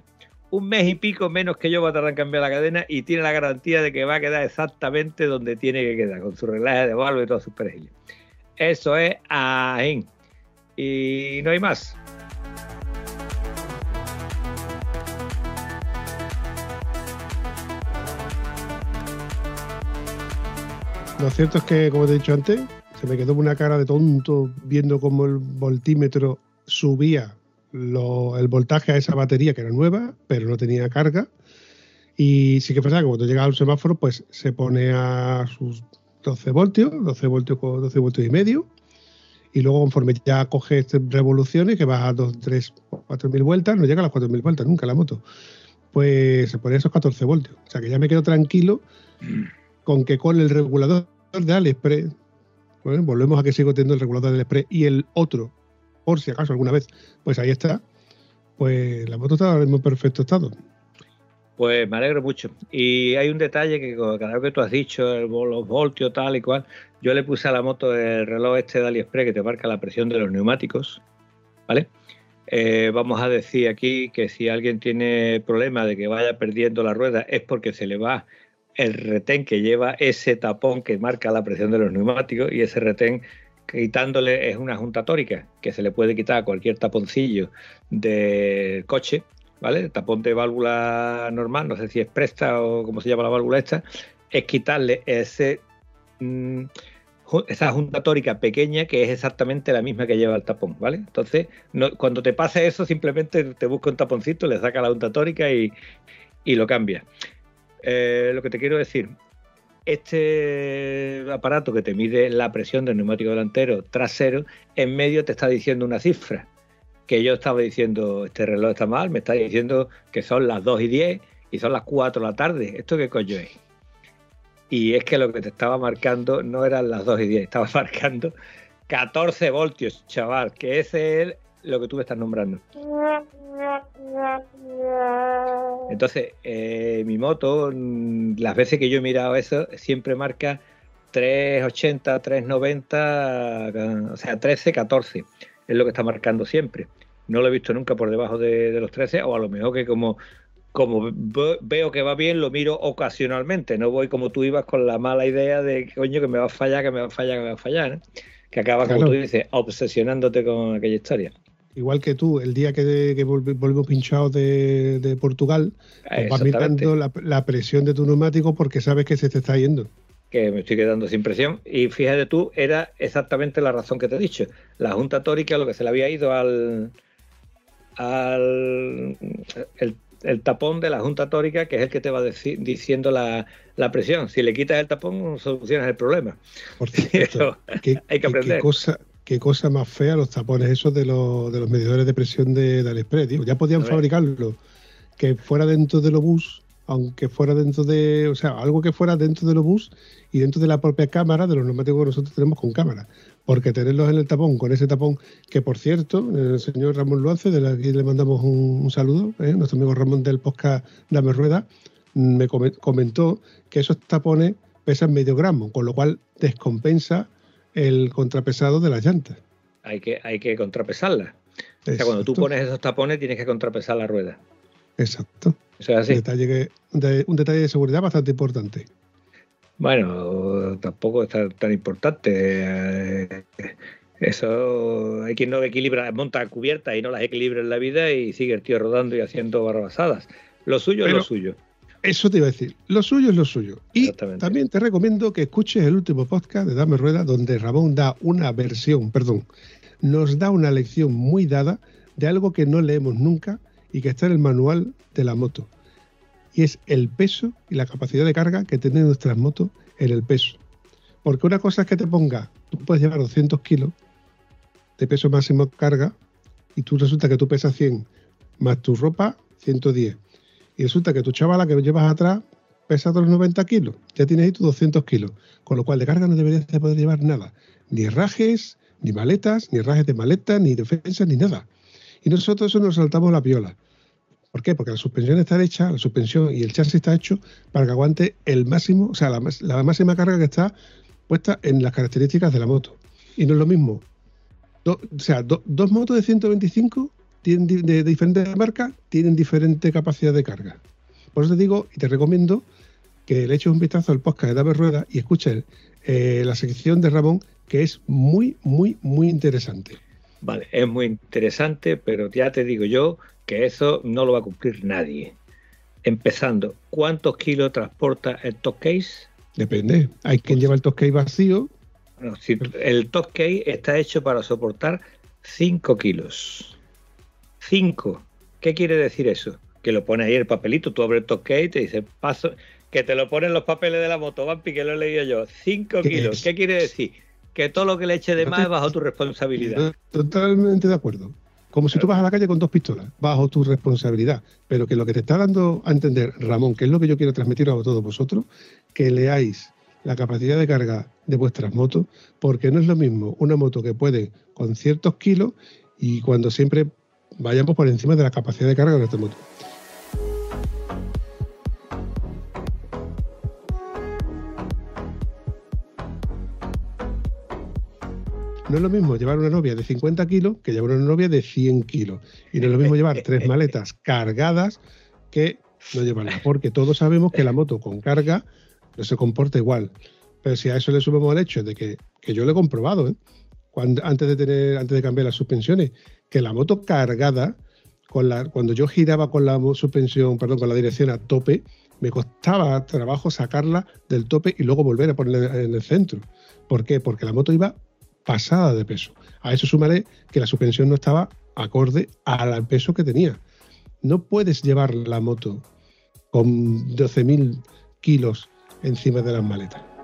Speaker 3: Un mes y pico menos que yo va a tardar en cambiar la cadena y tiene la garantía de que va a quedar exactamente donde tiene que quedar, con su reglaje de valvo y todos sus perejillos. Eso es ahí. Y no hay más.
Speaker 2: Lo cierto es que, como te he dicho antes, se me quedó una cara de tonto viendo cómo el voltímetro subía el voltaje a esa batería que era nueva, pero no tenía carga. Y sí que pasa que cuando llega al semáforo, pues se pone a sus 12 voltios, 12 voltios, 12 voltios y medio. Y luego, conforme ya coge este revoluciones, que va a 2, 3, 4 mil vueltas, no llega a las 4 mil vueltas nunca la moto, pues se pone a esos 14 voltios. O sea que ya me quedo tranquilo con que con el regulador de AliExpress, bueno, volvemos a que sigo teniendo el regulador de AliExpress y el otro, por si acaso alguna vez, pues ahí está, pues la moto está en perfecto estado.
Speaker 3: Pues me alegro mucho. Y hay un detalle que cada vez que tú has dicho, los voltios tal y cual, yo le puse a la moto el reloj este de AliExpress que te marca la presión de los neumáticos, ¿vale? Eh, vamos a decir aquí que si alguien tiene problema de que vaya perdiendo la rueda es porque se le va el retén que lleva ese tapón que marca la presión de los neumáticos y ese retén quitándole es una junta tórica que se le puede quitar a cualquier taponcillo del coche, ¿vale? tapón de válvula normal, no sé si es presta o cómo se llama la válvula esta, es quitarle ese mm, esa junta tórica pequeña que es exactamente la misma que lleva el tapón, ¿vale? Entonces, cuando te pasa eso, simplemente te busca un taponcito, le saca la junta tórica y, y lo cambia. Eh, lo que te quiero decir, este aparato que te mide la presión del neumático delantero trasero, en medio te está diciendo una cifra. Que yo estaba diciendo, este reloj está mal, me está diciendo que son las 2 y 10 y son las 4 de la tarde. ¿Esto qué coño es? Y es que lo que te estaba marcando no eran las 2 y 10, estaba marcando 14 voltios, chaval, que ese es lo que tú me estás nombrando. Entonces, eh, mi moto, mm, las veces que yo he mirado eso, siempre marca 380, 390, o sea, 13, 14. Es lo que está marcando siempre. No lo he visto nunca por debajo de, los 13, o a lo mejor que como, como veo que va bien, lo miro ocasionalmente. No voy como tú ibas con la mala idea de, coño, que me va a fallar, que me va a fallar, que me va a fallar. Que acaba, como tú dices, obsesionándote con aquella historia.
Speaker 2: Igual que tú, el día que, que volvimos pinchados de, de Portugal, pues vas mirando la, la presión de tu neumático porque sabes que se te está yendo.
Speaker 3: que me estoy quedando sin presión. Y fíjate tú, era exactamente la razón que te he dicho. La junta tórica, lo que se le había ido al. al el, el tapón de la junta tórica, que es el que te va deci- diciendo la, la presión. Si le quitas el tapón, solucionas el problema.
Speaker 2: Por cierto, qué,
Speaker 3: hay que aprender.
Speaker 2: qué cosa, qué cosa más fea los tapones esos de los, de los medidores de presión de, de AliExpress, tío. Ya podían fabricarlo que fuera dentro del obús, aunque fuera dentro de, o sea, algo que fuera dentro del obús y dentro de la propia cámara, de los neumáticos que nosotros tenemos con cámara. Porque tenerlos en el tapón, con ese tapón, que por cierto, el señor Ramón Luance, de aquí le mandamos un, un saludo, ¿eh? nuestro amigo Ramón del podcast Dame Rueda, me come- comentó que esos tapones pesan medio gramo, con lo cual descompensa el contrapesado de las llantas.
Speaker 3: Hay que, hay que contrapesarla. O sea, cuando tú pones esos tapones, tienes que contrapesar la rueda.
Speaker 2: Exacto.
Speaker 3: Eso es así.
Speaker 2: Un, detalle que- de- un detalle de seguridad bastante importante.
Speaker 3: Bueno, tampoco es tan, tan importante. Eso hay quien no equilibra, monta cubiertas y no las equilibra en la vida y sigue el tío rodando y haciendo barrabasadas. Lo suyo es lo suyo.
Speaker 2: Eso te iba a decir. Lo suyo es lo suyo. Y también te recomiendo que escuches el último podcast de Dame Rueda, donde Ramón da una versión, perdón, nos da una lección muy dada de algo que no leemos nunca y que está en el manual de la moto. Y es el peso y la capacidad de carga que tienen nuestras motos en el peso. Porque una cosa es que te ponga, tú puedes llevar 200 kilos de peso máximo carga y tú resulta que tú pesas 100 más tu ropa 110 y resulta que tu chavala que llevas atrás pesa otros 90 kilos, ya tienes ahí tus 200 kilos, con lo cual de carga no deberías de poder llevar nada, ni herrajes, ni maletas, ni herrajes de maletas, ni defensas, ni nada. Y nosotros eso nos saltamos la piola. ¿Por qué? Porque la suspensión está hecha, la suspensión y el chasis está hecho para que aguante el máximo, o sea, la, máxima carga que está puesta en las características de la moto. Y no es lo mismo. O sea, do- dos motos de 125 tienen de, de diferentes marcas tienen diferente capacidad de carga. Por eso te digo y te recomiendo que le eches un vistazo al podcast de David Rueda y escuches eh, la sección de Ramón, que es muy, muy, muy interesante.
Speaker 3: Vale, es muy interesante, pero ya te digo yo que eso no lo va a cumplir nadie. Empezando, ¿cuántos kilos transporta el top case?
Speaker 2: Depende. Hay quien lleva el tosque vacío.
Speaker 3: Bueno, si el top case está hecho para soportar 5 kilos. 5. ¿Qué quiere decir eso? Que lo pone ahí el papelito, tú abres el case y te dice, paso, que te lo ponen los papeles de la moto, Vampi, que lo he leído yo. 5
Speaker 2: ¿Qué
Speaker 3: kilos.
Speaker 2: es?
Speaker 3: ¿Qué quiere decir? Que todo lo que le eche de más es bajo tu responsabilidad.
Speaker 2: Totalmente de acuerdo. Como si tú vas a la calle con dos pistolas, bajo tu responsabilidad. Pero que lo que te está dando a entender, Ramón, que es lo que yo quiero transmitir a todos vosotros, que leáis la capacidad de carga de vuestras motos, porque no es lo mismo una moto que puede con ciertos kilos y cuando siempre vayamos por encima de la capacidad de carga de nuestra moto. No es lo mismo llevar una novia de 50 kilos que llevar una novia de 100 kilos. Y no es lo mismo llevar tres maletas cargadas que no llevarlas. Porque todos sabemos que la moto con carga no se comporta igual. Pero si a eso le sumamos el hecho de que, que yo lo he comprobado, ¿eh? Cuando, antes de tener, antes de cambiar las suspensiones, que la moto cargada, con la, cuando yo giraba con la suspensión, perdón, con la dirección a tope, me costaba trabajo sacarla del tope y luego volver a ponerla en el centro. ¿Por qué? Porque la moto iba pasada de peso. A eso sumaré que la suspensión no estaba acorde al peso que tenía. No puedes llevar la moto con 12.000 kilos encima de las maletas.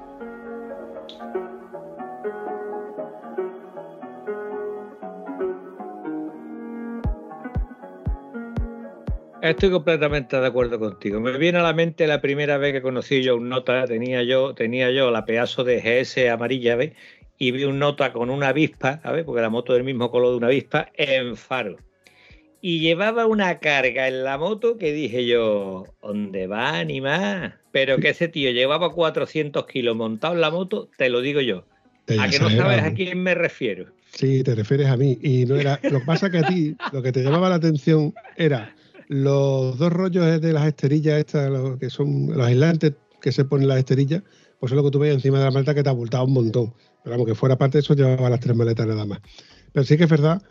Speaker 3: Estoy completamente de acuerdo contigo. Me viene a la mente la primera vez que conocí yo un nota, tenía yo, tenía yo la pedazo de GS amarilla, ¿ves? Y vi un nota con una avispa, ¿sabes? Porque la moto del mismo color de una avispa, en faro. Y llevaba una carga en la moto que dije yo, ¿dónde va, ni más? Pero que ese tío llevaba 400 kilos montado en la moto, te lo digo yo.
Speaker 2: Te
Speaker 3: A que no sabes a quién me refiero.
Speaker 2: Sí, te refieres a mí. Y no era. Lo que pasa que a ti, lo que te llamaba la atención era los dos rollos de las esterillas, estas, lo que son los aislantes que se ponen las esterillas, pues es lo que tú veías encima de la maleta que te abultaba un montón. Pero vamos, que fuera parte de eso, llevaba las tres maletas nada más. Pero sí que es verdad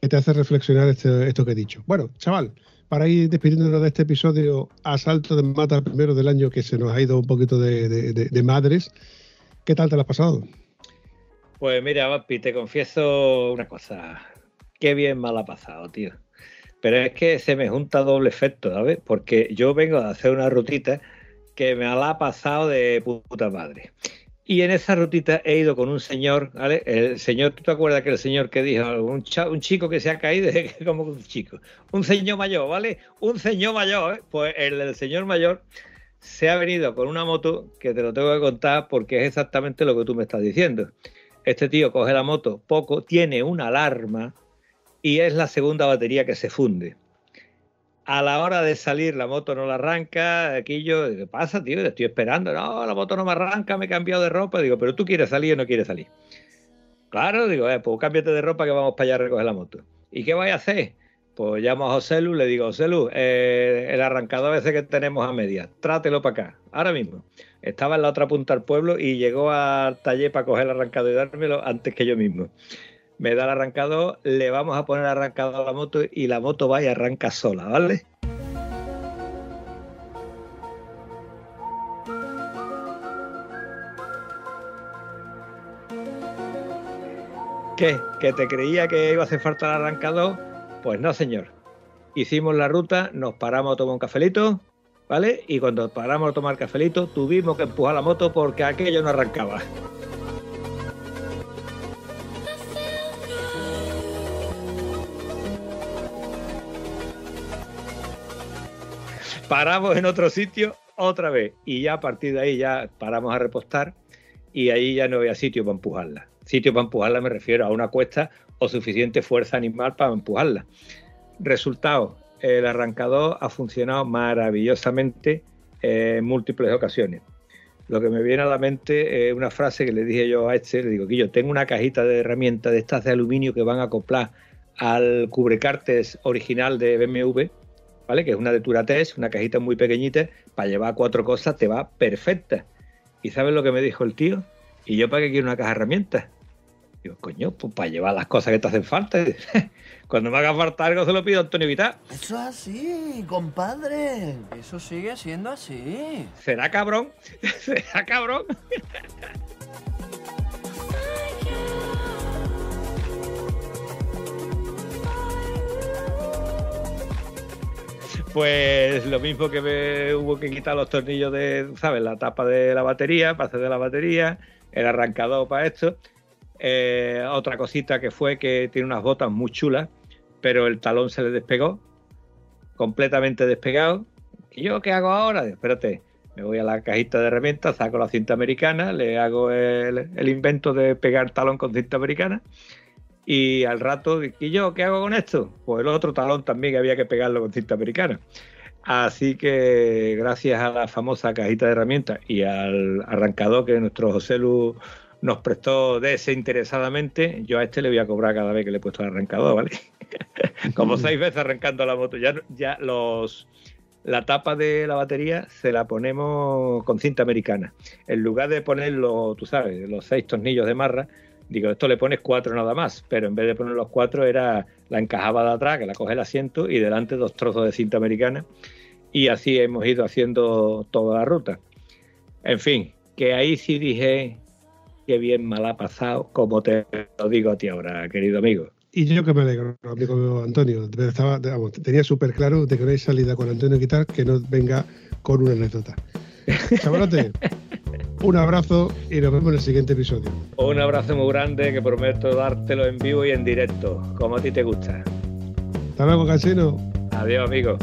Speaker 2: que te hace reflexionar este- esto que he dicho. Bueno, chaval, para ir despidiéndonos de este episodio Asalto de Mata, primero del año que se nos ha ido un poquito de, de- de- madres, ¿qué tal te lo has pasado?
Speaker 3: Pues mira, Vampi, te confieso una cosa. Qué bien mal ha pasado, tío. Pero es que se me junta doble efecto, ¿sabes? Porque yo vengo a hacer una rutita que me la ha pasado de puta madre. Y en esa rutita he ido con un señor, ¿vale? El señor, ¿tú te acuerdas que el señor que dijo, un, chico que se ha caído, como un chico, un señor mayor, ¿vale? Un señor mayor, ¿eh? Pues el del señor mayor se ha venido con una moto que te lo tengo que contar porque es exactamente lo que tú me estás diciendo. Este tío coge la moto poco, tiene una alarma y es la segunda batería que se funde. A la hora de salir, la moto no la arranca. Aquí yo, ¿qué pasa, tío? Te estoy esperando. No, la moto no me arranca, me he cambiado de ropa. Digo, pero tú quieres salir o no quieres salir. Claro, digo, eh, pues cámbiate de ropa que vamos para allá a recoger la moto. ¿Y qué vais a hacer? Pues llamo a José le digo, José Lu, eh, el arrancador que tenemos a media, trátelo para acá, ahora mismo. Estaba en la otra punta del pueblo y llegó al taller para coger el arrancador y dármelo antes que yo mismo. Me da el arrancador, le vamos a poner arrancador a la moto y la moto va y arranca sola, ¿vale? ¿Qué? ¿Que te creía que iba a hacer falta el arrancador? Pues no, señor. Hicimos la ruta, nos paramos a tomar un cafelito, ¿vale? Y cuando paramos a tomar cafelito, tuvimos que empujar la moto porque aquello no arrancaba. Paramos en otro sitio otra vez y ya a partir de ahí ya paramos a repostar y ahí ya no había sitio para empujarla. Sitio para empujarla me refiero a una cuesta o suficiente fuerza animal para empujarla. Resultado, el arrancador ha funcionado maravillosamente en múltiples ocasiones. Lo que me viene a la mente es una frase que le dije yo a este, le digo que yo tengo una cajita de herramientas de estas de aluminio que van a acoplar al cubrecartes original de BMW, ¿vale? Que es una de Turates, una cajita muy pequeñita, para llevar cuatro cosas te va perfecta. ¿Y sabes lo que me dijo el tío? ¿Y yo para qué quiero una caja de herramientas? Digo, coño, pues para llevar las cosas que te hacen falta. Cuando me haga falta algo se lo pido a Antonio Vitar.
Speaker 10: Eso es así, compadre. Eso sigue siendo así.
Speaker 3: ¿Será cabrón? ¿Será cabrón? Pues lo mismo que me hubo que quitar los tornillos de, ¿sabes? La tapa de la batería, para hacer de la batería, el arrancador para esto. Eh, otra cosita que fue que tiene unas botas muy chulas, pero el talón se le despegó, completamente despegado. ¿Y yo qué hago ahora? Espérate, me voy a la cajita de herramientas, saco la cinta americana, le hago el invento de pegar talón con cinta americana. Y al rato, ¿y yo qué hago con esto? Pues el otro talón también había que pegarlo con cinta americana. Así que gracias a la famosa cajita de herramientas y al arrancador que nuestro José Lu nos prestó desinteresadamente, yo a este le voy a cobrar cada vez que le he puesto el arrancador, ¿vale? Como seis veces arrancando la moto. Ya, ya los la tapa de la batería se la ponemos con cinta americana. En lugar de ponerlo, tú sabes, los seis tornillos de marra, digo, esto le pones cuatro nada más, pero en vez de poner los cuatro era la encajaba de atrás, que la coge el asiento, y delante dos trozos de cinta americana. Y así hemos ido haciendo toda la ruta. En fin, que ahí sí dije que bien mal ha pasado, como te lo digo a ti ahora, querido amigo.
Speaker 2: Y yo que me alegro, amigo Antonio. Estaba, vamos, tenía súper claro de que no hay salida con Antonio Quitar que no venga con una anécdota. Chavalote, un abrazo y nos vemos en el siguiente episodio.
Speaker 3: Un abrazo muy grande que prometo dártelo en vivo y en directo, como a ti te gusta.
Speaker 2: Hasta luego, Casino.
Speaker 3: Adiós, amigo.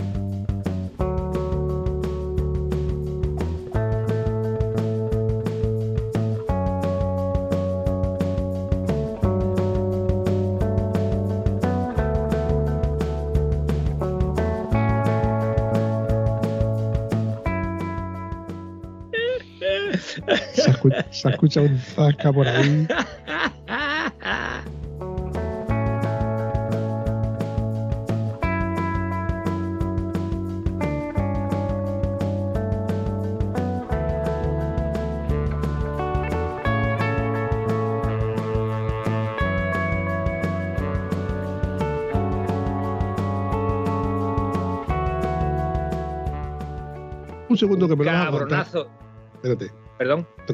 Speaker 2: Se escucha, un zasca por ahí.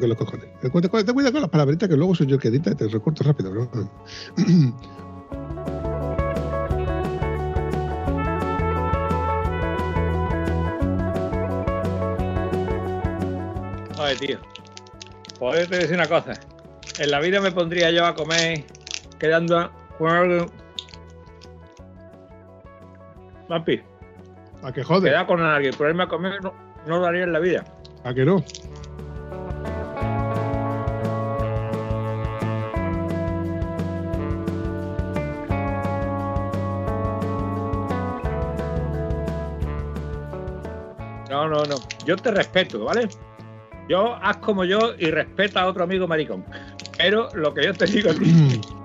Speaker 3: Perdón.
Speaker 2: toque los cojones. Ten cuida, con las palabritas que luego soy yo que edita y te recorto rápido, bro.
Speaker 3: Oye, tío. Podés decir una cosa. En la vida me pondría yo a comer quedando con algo. Papi,
Speaker 2: ¿A que jode?
Speaker 3: quedar con alguien, ponerme a comer no, no lo haría en la vida.
Speaker 2: ¿A que no?
Speaker 3: No, Yo te respeto, ¿vale? Yo haz como yo y respeta a otro amigo maricón. Pero lo que yo te digo a ti,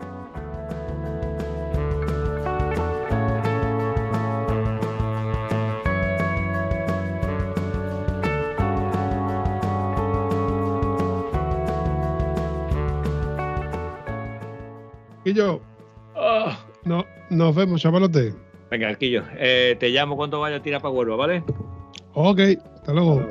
Speaker 2: Y yo,
Speaker 3: Ah.
Speaker 2: no, nos vemos, chavalote.
Speaker 3: Venga, Arquillo, eh, te llamo cuando vaya a tirar para Huelva, ¿vale?
Speaker 2: Ok, hasta luego.